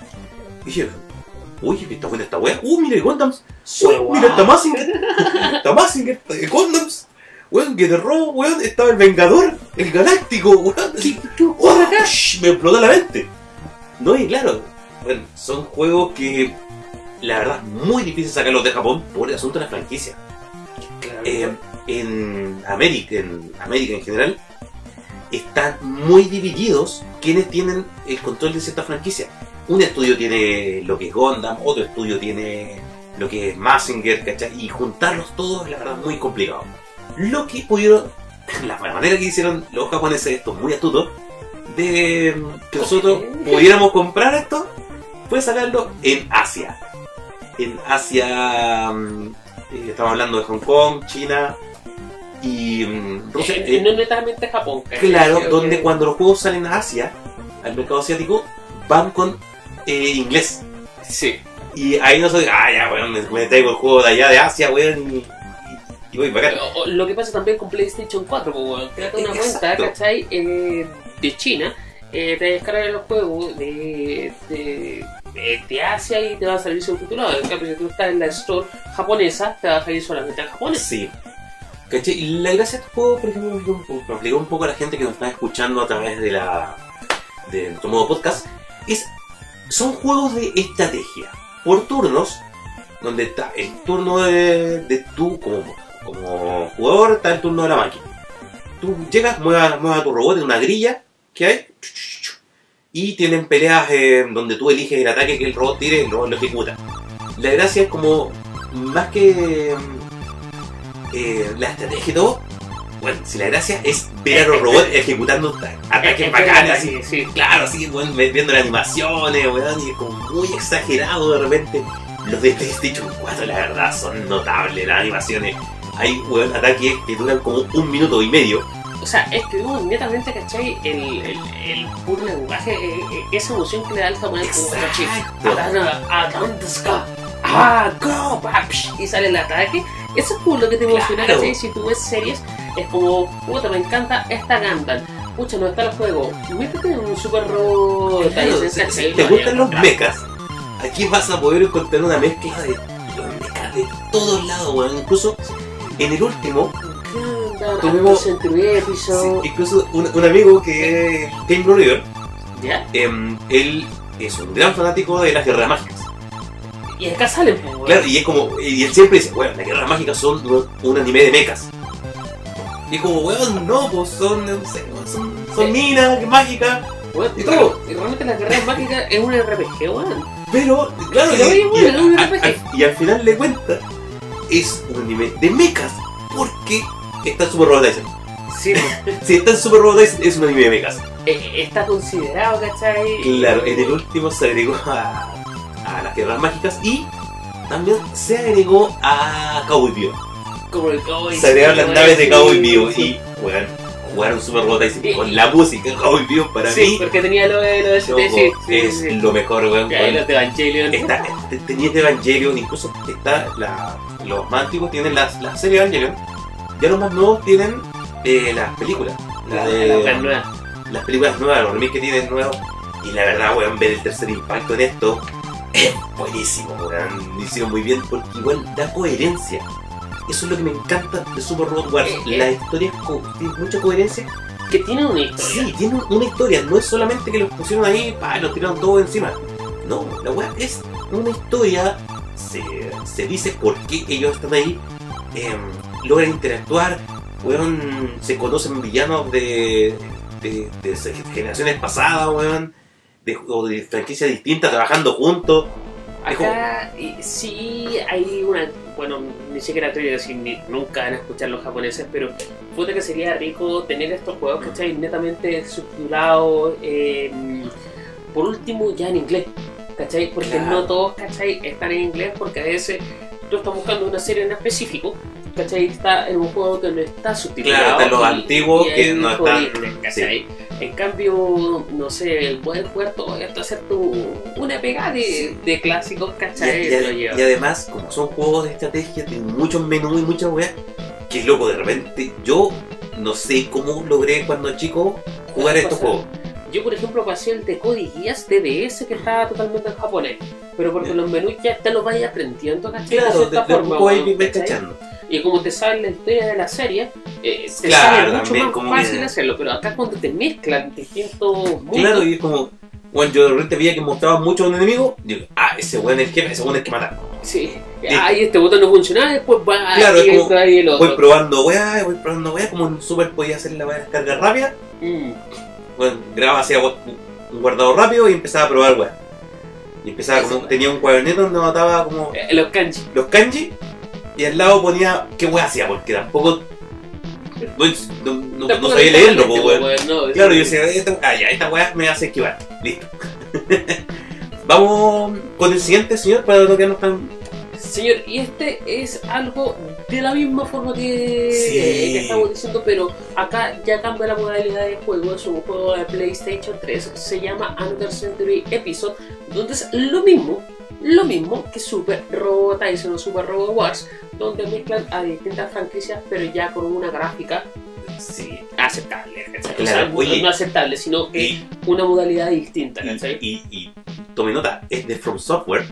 Y dije, uy, está buena esta wea. Uh, mira, Gundams. Uy, Wow. mira, está Mazinger. Está Mazinger, está Gundams. Weón, que robo, weón, estaba el Vengador, el Galáctico, weón. ¿Qué ocurre ¡oh! acá? Me explotó la mente. No, y claro, bueno, son juegos que la verdad es muy difícil sacarlos de Japón por el asunto de la franquicia. Claro. Eh, en América, en América en general, están muy divididos quienes tienen el control de cierta franquicia. Un estudio tiene lo que es Gundam, otro estudio tiene lo que es Mazinger, ¿cachai? Y juntarlos todos, la verdad, es muy complicado. Lo que pudieron, la manera que hicieron los japoneses, esto muy astuto, de que nosotros pudiéramos comprar esto, fue sacarlo en Asia. En Asia, mm, eh, estamos hablando de Hong Kong, China y mm, Rusia. Eh, eh, no netamente Japón. claro, donde que- cuando los juegos salen a Asia, al mercado asiático, van con eh, inglés. Sí. Y ahí no soy, ah, ya, weón, me, me traigo el juego de allá de Asia, weón, y, voy. O- o Lo que pasa también con PlayStation 4, pues. Créate una cuenta, Exacto. ¿cachai? Eh, de China, eh, te descargas los juegos de, de, de, de Asia y te va a salir subtitulado. En cambio, si tú estás en la store japonesa, te va a salir solamente en japonés. Sí. ¿Cachai? Y la gracia de estos juegos, por ejemplo, lo explico un poco a la gente que nos está escuchando a través de la de nuestro modo podcast, es son juegos de estrategia por turnos, donde está el turno de, de tú como, como jugador, está el turno de la máquina. Tú llegas, muevas, muevas a tu robot en una grilla que hay, y tienen peleas eh, donde tú eliges el ataque que el robot tire y el robot lo ejecuta. La gracia es como, más que eh, la estrategia y todo, bueno, si la gracia es ver a los robots ejecutando ataques Es- bacanes, es- así, sí, sí. claro, así, bueno, viendo las animaciones, weón, y es como muy exagerado de repente. Los de PlayStation 4, la verdad, son notables las animaciones. Hay, weón, ataques que duran como un minuto y medio. O sea, es que uno netamente, ¿cachai? El, el, el puro lenguaje, eh, eh, esa emoción que le da el japonés como ¿cachai? Atana, Atantaska, ah, go, y sale el ataque. Eso es como lo que te emociona, Claro. ¿cachai? Si tú ves series, es como, puta, me encanta esta Gundam. Pucha, no está el juego. Métete en un super robot. Claro, si, si Lo te gustan los mechas, aquí vas a poder encontrar una mezcla de los mechas de todos lados, weón. Incluso en el último, Tuvimos- sí, incluso un, un amigo que es Game Blue River, ¿Ya? em, él es un gran fanático de las guerras mágicas. Y acá salen, pues. Claro, y es como, y él siempre dice, bueno, las guerras mágicas son un, un anime de mechas. Y es como, weón, no, pues son, no sé, son, son minas mágicas. Weón, Y todo. Y realmente la carrera mágica es un RPG, weón. Pero, claro, y, bueno, y- a- a- y al final de cuentas, es un anime de mechas. Porque está en Super Robot Tyson. Sí, Si está en Super Robot Tyson, es un anime de mechas. eh, está considerado, ¿cachai? Claro, en el último se agregó a, a las guerras mágicas y también se agregó a Cowboy Vivo. Como el cowboy. Se agregaron las sí, naves de sí, Cowboy Vivo sí. y bueno, jugaron Super Robot Tyson Y- con la música Cowboy Vivo para Sí, mí. porque tenía lo de lo de sí, sí, es sí. lo mejor, weón. Con- los de Evangelion. Está, te- tenías de Evangelion, incluso está la, los más antiguos tienen las, la serie Evangelion, ya los más nuevos tienen eh, las películas. La La, de- la wea nueva. las películas nuevas, los remakes que tienen nuevos. Y la verdad, weón, ver el tercer impacto en esto es buenísimo, weón. Lo hicieron muy bien porque igual da coherencia. Eso es lo que me encanta de Super Robot Wars. Eh, eh. La historia tiene mucha coherencia. Que tiene una historia. Sí, tiene una historia. No es solamente que los pusieron ahí pa, y los tiraron todo encima. No, la weá es una historia. Se, se dice por qué ellos están ahí. em, logran interactuar. Weón, se conocen villanos de, de, generaciones pasadas, weón. De, o de franquicias distintas trabajando juntos. Acá y- sí hay una. Bueno, ni siquiera voy a decir, nunca van a escuchar los japoneses, pero puta que sería rico tener estos juegos, ¿cachai? Netamente subtitulados. eh, por último, ya en inglés, ¿cachai? Porque Claro. no todos, ¿cachai? Están en inglés porque a veces tú estás buscando una serie en específico. ¿Cachai? Está en un juego que no está subtitulado. Claro, los antiguos que no están- ¿cachai? En cambio, no sé, el poder jugar todo esto, hacer tu, una pegada de, de clásicos, ¿cachai? y- además, como son juegos de estrategia, tienen muchos menús y muchas weas, que loco, de repente yo no sé cómo logré cuando chico jugar estos Pasa. juegos. Yo, por ejemplo, pasé el de Code Guías DDS que estaba totalmente en japonés. Pero porque los menús ya te los vayas aprendiendo, ¿cachai? Claro, de de, forma. cachando. Y como te sale la historia de la serie, eh, te Claro, sale mucho también más como fácil que- hacerlo. Pero acá cuando te mezclan distintos mundos, Claro, y es como, bueno, yo de repente veía que mostraba mucho a un enemigo, digo, ah, ese weón es el jefe, ese weón es que mata. sí. Ay, este botón no funciona, después va Claro, es como- el otro. Voy probando weá, voy probando weá, como en Super podía hacer la weá de descarga rápida, Mm. Bueno, grababa hacía gu- un guardado rápido y empezaba a probar weá. Y empezaba como, tenía un cuadernito donde anotaba como Eh, los kanji. los kanji y al lado ponía qué weá hacía, porque tampoco no, no, no- sabía leerlo, po, weón. no, Claro, yo decía, esta, ah, ya, esta weá me hace esquivar. Listo. Vamos con el siguiente, señor, para no quedarnos tan. Señor, y este es algo de la misma forma que, Sí. que estamos diciendo, pero acá ya cambia la modalidad de juego. Es un juego de PlayStation 3, se llama Another Century Episode, donde es lo mismo, lo mismo que Super Robot Tyson o Super Robot Wars, donde mezclan a distintas franquicias, pero ya con una gráfica Sí. aceptable. Claro, o sea, oye. no aceptable, sino que Y, una modalidad distinta. y, y, y tome nota, es de From Software.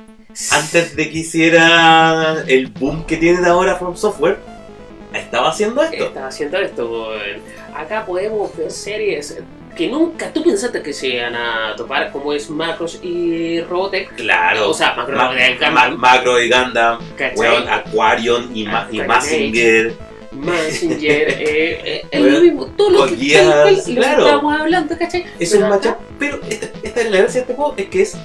Antes de que hiciera el boom que tienen ahora From Software, estaba haciendo esto. está haciendo esto. Acá podemos ver series que nunca tú pensaste que se iban a topar, como es Macros y Robotech. Claro. O sea, Macro Ma- Macro y Gundam, weón, Aquarion y, Ma- y Aquarion Mazinger. Mazinger, eh, eh, es Weón, lo mismo, todo lo que, claro. estábamos hablando, ¿cachai? Es Pero un matchup, pero esta, esta es la gracia de este juego, es que es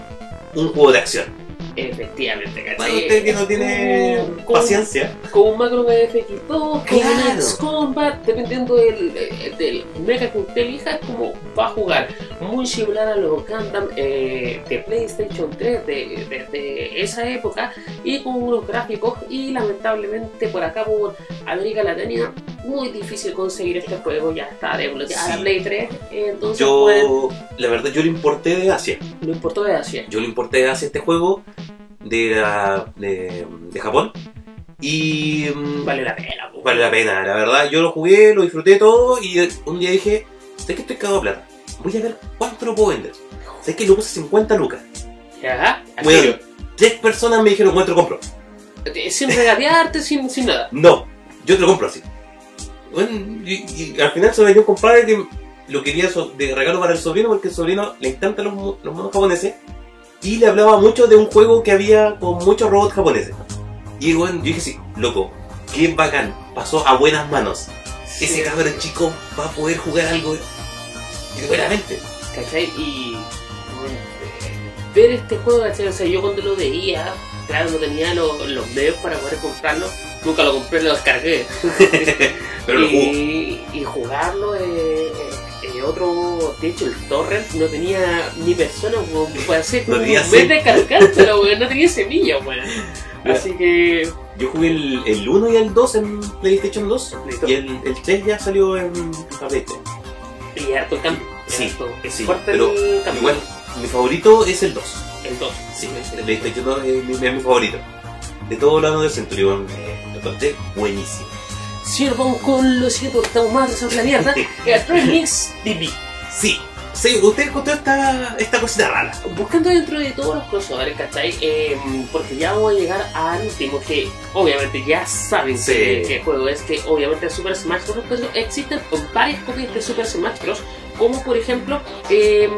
un juego de acción. Efectivamente, Para ¿cachai? usted que no tiene Con- con- paciencia, Con un macro BFX2, con Claro. un X Combat, dependiendo del, del mega que usted elija, es como va a jugar. Muy similar a los Gundam eh, de PlayStation 3 de, de- de esa época y con unos gráficos. Y lamentablemente por acá, por América Latina, muy difícil conseguir este juego. Ya está desbloqueada la Sí. Play 3, eh, entonces pues, yo, la verdad, yo lo importé de Asia. lo importó de Asia. Yo lo importé de Asia este juego de, la- de, de Japón. Y mm, Vale la pena. vale la pena, la verdad. Yo lo jugué, lo disfruté todo y un día dije, sé que estoy cagado de plata. Voy a ver cuánto lo puedo vender. Sé que lo puse 50 lucas. Weón, tiro. tres personas me dijeron, cuánto lo compro. Eh, Sin regatearte, sin, sin nada. No, yo te lo compro así. Bueno, y, y al final se lo vendió un compadre que lo quería so- de regalo para el sobrino porque el sobrino le encantan los, los monos japoneses y le hablaba mucho de un juego que había con muchos robots japoneses. Y bueno, yo dije sí, loco, qué bacán, pasó a buenas manos. Ese cabrón chico va a poder jugar algo buenamente. ¿Cachai? Y. bueno, ver este juego, ¿cachai? O sea, yo cuando lo veía, claro, no tenía lo- los medios para poder comprarlo, nunca lo compré, lo descargué. Pero lo y, y jugarlo, eh, eh, otro, de hecho el torrent no tenía ni persona, weón, puede hacer No un mes de cargártelo, weón, no tenía semilla, weón. Así que, Yo jugué el, el 1 y el 2 en PlayStation 2 Listo. y el, el 3 ya salió en la PlayStation. y harto el cambio. Sí, harto, sí, fuerte pero el cambio. Igual, mi favorito es el 2. El 2. Sí, el PlayStation 2 es mi, es mi favorito. De todos los años del Century, weón, eh, lo encontré buenísimo. Si vamos con lo siguiente, porque estamos más sobre la mierda, el Remix TV. Sí, sí, usted encontró esta, esta cosita rara. Buscando dentro de todos los crossovers, ¿cachai? Eh, porque ya vamos a llegar al último, que obviamente ya saben Sí. que, qué juego es, que obviamente Super Smash Bros. Pero existen varias copias de Super Smash Bros. Como por ejemplo eh,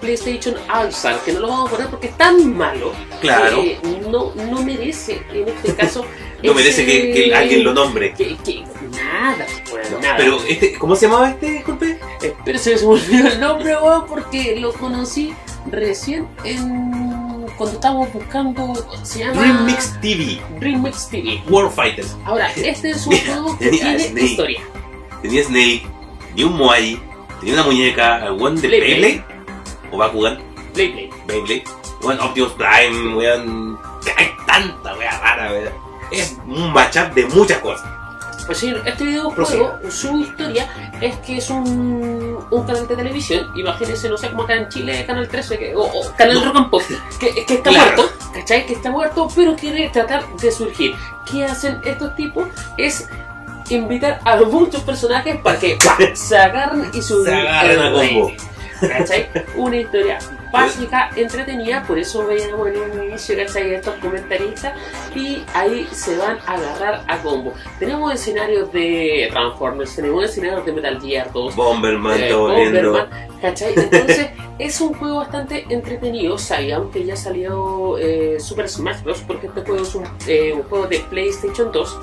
PlayStation All-Star, que no lo vamos a poner porque es tan malo Claro, que no, no merece en este caso. no merece que, que alguien lo nombre. Que, que nada, bueno, No, nada. Pero, este, ¿cómo se llamaba este, disculpe? Pero se me olvidó el nombre, weón, porque lo conocí recién en. cuando estábamos buscando. Se llama. Dream Mix TV, Dream Mix TV. World Fighters. Ahora, este es un juego que tenía tiene Snake. historia. Tenía Snake, tenía un Moai, tenía una muñeca, algún de Beyblade. Beyblade, o Bakugan, Play Play. Beyblade, bueno, Optimus Prime, weón, hay tanta wea rara, weón. Es un matchup de muchas cosas. Pues sí, este videojuego, su historia es que es un, un canal de televisión, imagínense, no sé, como acá en Chile, Canal 13, que, o, o Canal No. Rock and Pop, que, que está Claro. muerto, ¿cachai? Que está muerto, pero quiere tratar de surgir. ¿Qué hacen estos tipos? Es invitar a muchos personajes para que se agarren y suban Se agarren a combo. ¿Cachai? Una historia básica, entretenida, por eso veíamos en un inicio, ¿cachai? Estos comentaristas y ahí se van a agarrar a combo. Tenemos escenarios de Transformers, tenemos escenarios de Metal Gear 2, Bomberman eh. Bomberman, ¿cachai? Entonces es un juego bastante entretenido, sabían que ya salió eh, Super Smash Bros. porque este juego es un, eh, un juego de PlayStation 2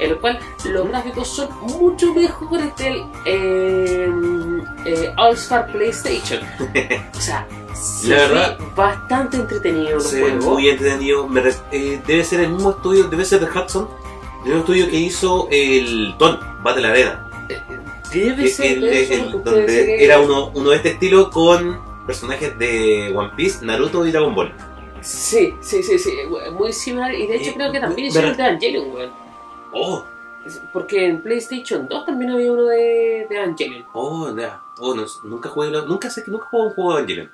en el cual los gráficos son mucho mejores del eh, eh, All Star PlayStation. O sea, se La ve verdad, bastante entretenido el Se ve juego. muy entretenido. Me eh, debe ser el mismo estudio, debe ser de Hudson, el mismo estudio que hizo el Ton, Battle Arena. Debe que- ser el- eso, el- porque donde ve- era uno, uno de este estilo con personajes de One Piece, Naruto y Dragon Ball. Sí, sí, sí, sí, muy similar. Y de hecho Eh, creo que también hicieron el de Evangelion, weón. Oh, Porque en PlayStation 2 también había uno de, de Evangelion. oh, ya. Oh, no, nunca jugué, nunca sé que nunca jugué un juego de Evangelion.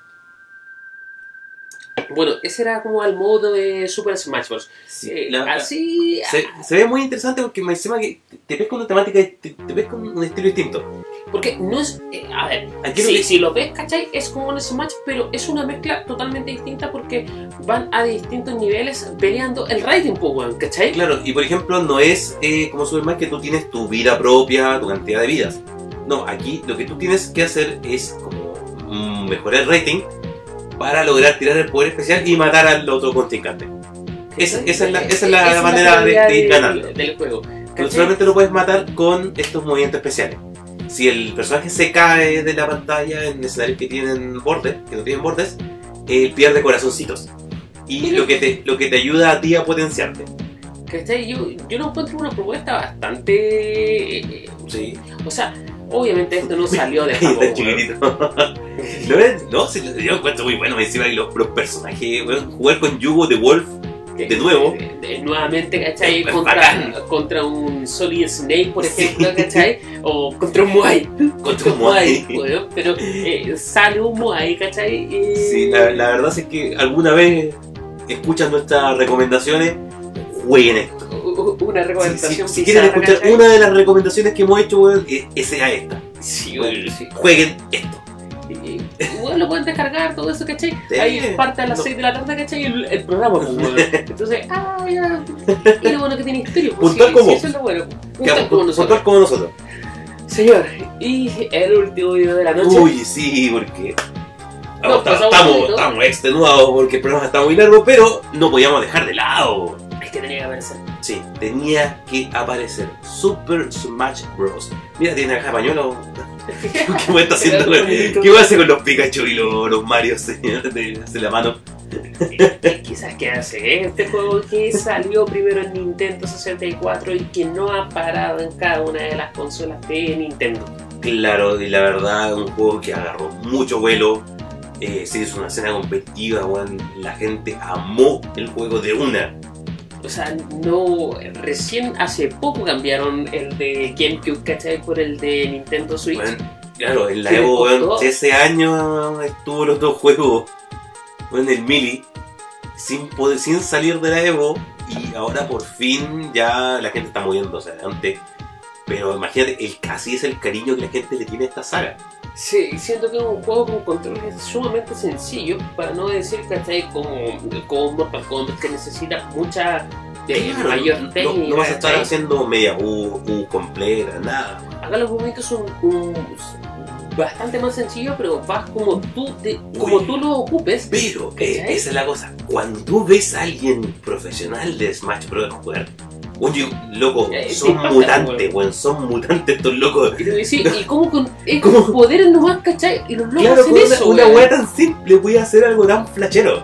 Bueno, ese era como el modo de Super Smash Bros. Sí, Eh, la- así. se, se ve muy interesante porque me encima que te ves con una temática, te, te ves con un estilo distinto. Porque no es. eh, a ver, Aquí lo que- si lo ves, ¿cachai? Es como un Smash, pero es una mezcla totalmente distinta porque van a distintos niveles peleando el rating, pues, ¿cachai? Claro, y por ejemplo, no es eh, como Superman que tú tienes tu vida propia, tu cantidad de vidas. No, aquí lo que tú tienes que hacer es como mm, mejorar el rating para lograr tirar el poder especial y matar al otro contrincante. Esa, esa es la, esa es la manera de, de ir del- juego. Solamente lo puedes matar con estos movimientos especiales. Si el personaje se cae de la pantalla en escenarios que tienen bordes, que no tienen bordes, eh, pierde corazoncitos. Y lo que, te, lo que te ayuda a ti a potenciarte. ¿Cachai? Yo, yo lo encuentro una propuesta bastante. eh, Sí. o sea, obviamente esto no salió de Japón. está chiquitito. ¿No? No, yo encuentro muy bueno. Encima y los, los personajes, weón, jugar con Yugo de Wolf, de nuevo. De- de- nuevamente, ¿cachai? Contra, contra un Solid Snake, por Sí. ejemplo, ¿cachai? O contra un Moai. Contra un Moai. weón, pero eh, sale un Moai, ¿cachai? Sí, la, la verdad es que alguna vez escuchan nuestras recomendaciones, jueguen esto. Una Si, recomendación si- si quieren escuchar ¿cachai? una de las recomendaciones que hemos hecho, weón, esa sea esta. Sí, weón, sí. Jueguen esto. Bueno, lo pueden descargar, todo eso, ¿cachai? Ahí parte a las No. 6 de la tarde, ¿cachai? El, el programa, pues. Entonces, ah, ya. Y lo bueno que tiene historia, pues, Puntual como eso es lo bueno. Que Puntual como nosotros. puntual como nosotros. Señor, y el último video de la noche. Uy, sí, porque. No, estamos, estamos extenuados porque el programa está muy largo, pero no podíamos dejar de lado. Es que tenía que aparecer. Sí, tenía que aparecer Super Smash Bros. Mira, tiene acá pañuelo. ¿Qué me está haciendo? con- ¿Qué va a hacer con los Pikachu y los, los Mario señor, de, de la mano? Quizás que hace este juego que salió primero en Nintendo 64 y que no ha parado en cada una de las consolas de Nintendo. Claro, y la verdad, un juego que agarró mucho vuelo. Eh, se hizo una escena competitiva, weón. La gente amó el juego de una. O sea, no. Recién hace poco cambiaron el de GameCube, ¿cachai? Por el de Nintendo Switch. Weón, claro, en la ¿Qué le Evo, weón, ese año estuvo los dos juegos. En el Mili, sin, poder, sin salir de la Evo. Y ahora por fin ya la gente está moviéndose adelante. Pero imagínate, el casi es el cariño que la gente le tiene a esta saga. Sí, siento que es un juego con controles sumamente sencillo, para no decir, ¿cachai? Como, como Mortal Kombat, que necesita mucha de Claro, mayor no, técnica. no vas a estar ¿cachai? haciendo media U, U completa, nada. Acá los movimientos son un- bastante más sencillos, pero vas como tú, te- como tú lo ocupes. Pero eh, esa es la cosa. Cuando tú ves a alguien profesional de Smash Bros. jugar, oye, loco, Eh, son sí, mutantes, weón, son mutantes estos locos. Y tú dices, ¿y cómo con es ¿Cómo? con poderes nomás, cachai? Y los locos Claro, hacen con una, eso, una weá tan simple voy a hacer algo tan flashero.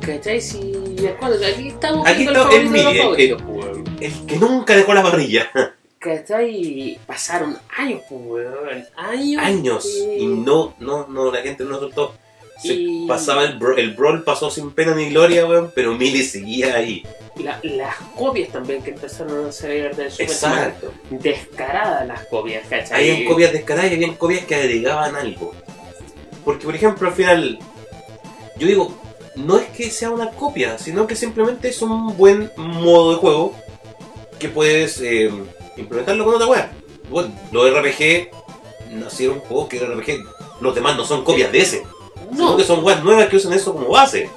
¿Cachai? Si acuerdo, aquí estamos Aquí está el el- weón. El que nunca dejó la parrilla. ¿Cachai? Pasaron años, pues, weón. Años. Años. que- Y no, no, no, la gente no soltó. Se Y- pasaba el, bro- el Brawl pasó sin pena ni gloria, weón, pero Mili seguía ahí. La- las copias también que empezaron a salir del Super. Exacto. Descaradas las copias, ¿cachai? Habían copias descaradas y habían copias que agregaban algo. Porque, por ejemplo, al final, yo digo, no es que sea una copia, sino que simplemente es un buen modo de juego que puedes eh, implementarlo con otra wea. Bueno, los RPG nacieron juegos que RPG, los demás no son copias de ese, sino No, que son weas nuevas que usan eso como base.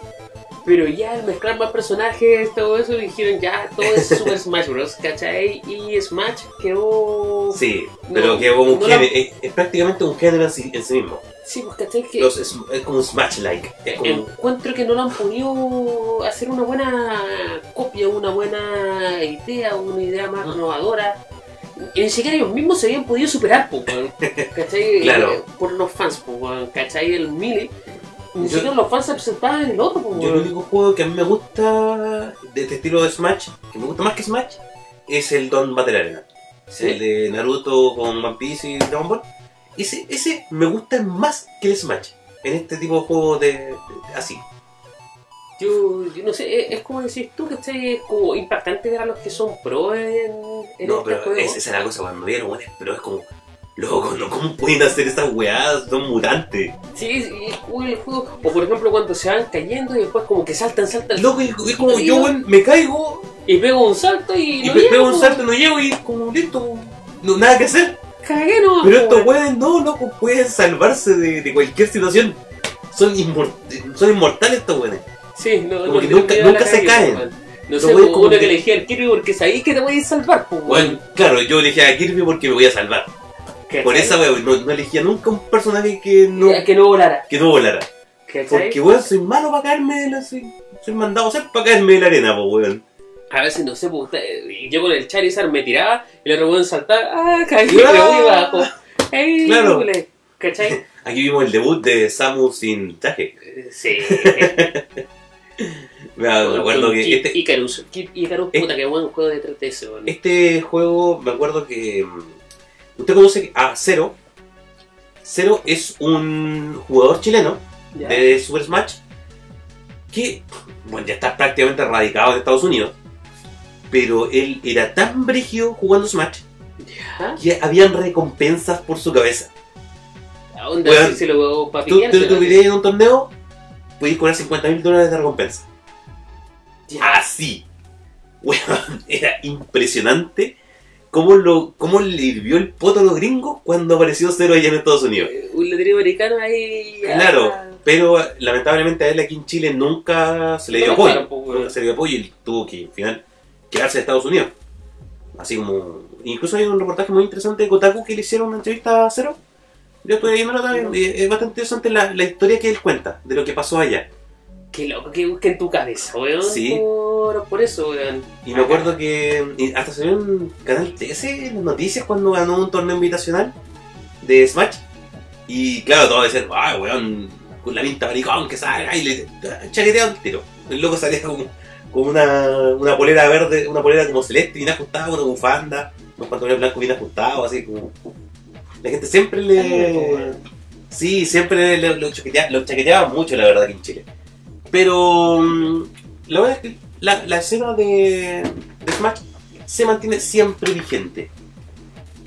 Pero ya al mezclar más personajes, todo eso, dijeron ya todo es Super Smash Bros. ¿cachai? Y Smash quedó. Sí, No, pero que como un no la- género, es, es prácticamente un género en sí, en sí mismo. Sí, pues ¿cachai? Que Los- es, es como un Smash-like. Como encuentro que no lo han podido hacer una buena copia, una buena idea, una idea más innovadora. Y ni siquiera ellos mismos se habían podido superar, pues. ¿cachai? Claro. Eh, Por los fans, pues. ¿cachai? El Melee. Ni siquiera los fans se presentaban en el otro, pues, Yo el único juego que a mí me gusta de este estilo de Smash, que me gusta más que Smash, es el Don Battle Arena. Sí. El de Naruto con One Piece y Dragon Ball. Ese, ese me gusta más que el Smash. En este tipo de juegos de, de- así. Yo, yo no sé, es, es como decís tú, que es como impactante ver a los que son pro en, en No, este pero juego. es- esa es la cosa, cuando vieron, bueno, pero es como, loco, ¿no? ¿cómo pueden hacer estas weadas? Son mutantes. Sí, es, es cool el juego. O por ejemplo, cuando se van cayendo y después como que saltan, saltan. Loco, y, y como Y yo, weón, me caigo Y pego un salto y, y no llego, pego un salto, no llego y como listo, no, nada que hacer. Cagué nomás, Pero estos weones no, loco, pueden salvarse de, de cualquier situación. Son, inmor- son inmortales estos weones. Sí, no, como no que nunca- se caen. weón. No sé, po, como uno que- elegí al Kirby porque sabéis que te voy a salvar, pues, Bueno, claro, yo elegí a Kirby porque me voy a salvar. Por esa weón, no, no elegía nunca un personaje que no, Que no volara. que no volara. ¿cachai? Porque weón, soy malo para caerme de la. Soy, soy mandado a ser para caerme de la arena, po weón. A veces, no sé, pues, yo con el Charizard me tiraba y el otro weón saltaba, ah, caí, bajo. Ey, Claro. ¿Cachai? Aquí vimos el debut de Samus sin traje. Eh, Sí. Me acuerdo que Kid este, Icarus. Kid Icarus, puta, que buen juego de 3DS, weón. este juego, me acuerdo que. Usted conoce a Zero. Zero es un jugador chileno de Super Smash que, bueno, ya está prácticamente radicado en Estados Unidos. Pero él era tan brígido jugando Smash ¿Ah? que habían recompensas por su cabeza. ¿A dónde Weón, si se lo para Tú te tuvirías en un torneo, podías cobrar 50 mil dólares de recompensa. Así. Weón, era impresionante cómo, lo, cómo le hirvió el poto a los gringos cuando apareció Zero allá en Estados Unidos. Un letrerio americano ahí. Claro, pero lamentablemente a él aquí en Chile nunca se le dio No apoyo. Nunca se le dio apoyo y tuvo que al final quedarse en Estados Unidos. Así como. Incluso hay un reportaje muy interesante de Kotaku que le hicieron una entrevista a Cero. Yo estuve viéndolo también. y Es bastante interesante la, la historia que él cuenta de lo que pasó allá. Qué loco que busque en tu cabeza, weón. Sí. Por, por eso, weón. Y me acuerdo que hasta salió en Canal 13 en las noticias cuando ganó un torneo invitacional de Smash. Y claro, todos decían, ah, weón, con la pinta maricón que salga y le chaqueteaba el tiro. El loco salía como con una, una polera verde, una polera como celeste bien ajustada, una bufanda, unos pantalones blancos bien ajustados, así como. La gente siempre le. Sí, siempre le- lo, chaquetea- lo chaqueteaba mucho, la verdad, aquí en Chile. Pero. mm, La verdad es que la, la escena de, de Smash se mantiene siempre vigente.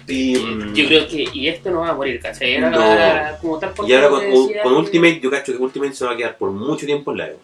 Y, mm, Yo creo que, y esto no va a morir, ¿cachai? Era No. como tal y ahora con, decía Ultimate, yo cacho que Ultimate se va a quedar por mucho tiempo en la Evo.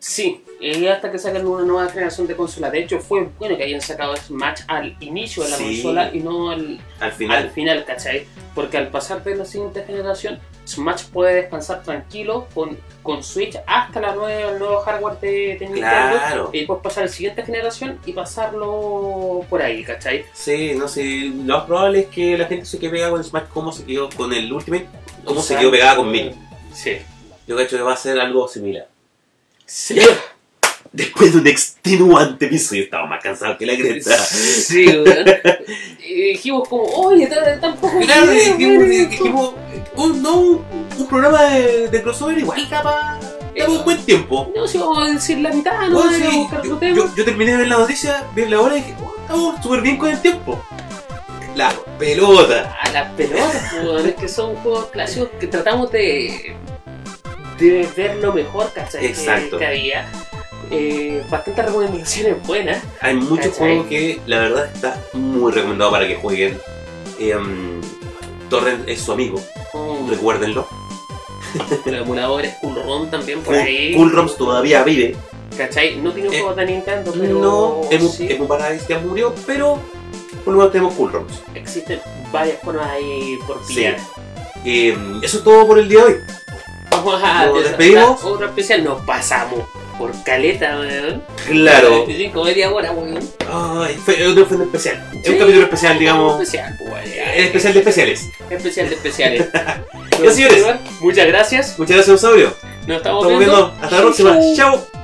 Sí, y hasta que saquen una nueva generación de consolas. De hecho, fue bueno que hayan sacado Smash al inicio de la Sí. consola y no al, Al final. al final, ¿cachai? Porque al pasar de la siguiente generación, Smash puede descansar tranquilo con, con Switch hasta la nueva, el nuevo hardware de, de Nintendo. Claro. Y después pasar a la siguiente generación y pasarlo por ahí, ¿cachai? Sí, no sé, lo más probable es que la gente se quede pegada con Smash como se quedó con el Ultimate, como se quedó pegada con Mini. Sí. Yo cacho que va a ser algo similar. Sí. Después de un extenuante episodio, estaba más cansado que la cresta. Sí, weón. Y dijimos como, oye, tampoco Claro, dijimos, weón, esto". dijimos, un, no, un, programa de, de crossover igual daba un buen tiempo. No, si vamos a decir la mitad, no Bueno, vamos a sí, buscar otro yo, tema. yo- yo terminé de ver la noticia, vi la hora y dije, oh, estamos súper bien con el tiempo. La pelota. A las pelotas, es que son juegos clásicos que tratamos de, de ver lo mejor, ¿cachai? Que- Exacto. Que, había. Eh, bastantes recomendaciones buenas. Hay muchos ¿Cachai? juegos que la verdad está muy recomendado para que jueguen. Em, Torrent es su amigo, Mm, recuérdenlo. los emuladores Cool ROM también por Cool, ahí. Cool ROMs todavía vive. ¿Cachai? No tiene Eh, juegos de Nintendo, pero No, Emu, sí Emu Paradise ya murió, pero por lo menos tenemos Cool ROMs. existen varias formas ahí por pillar. Em, eso es todo por el día de hoy. Vamos a Nos despedimos. Otro especial, nos pasamos por caleta, weón. Claro. 25 media hora, weón. Ay, fue, otro fue un especial. Es un capítulo especial, digamos. Especial, pues, especial de especiales. Especial de especiales. Ya, señores. Muchas gracias. Muchas gracias, Osaurio. Nos estamos, Estamos viendo. Hasta la próxima. chau. Chao.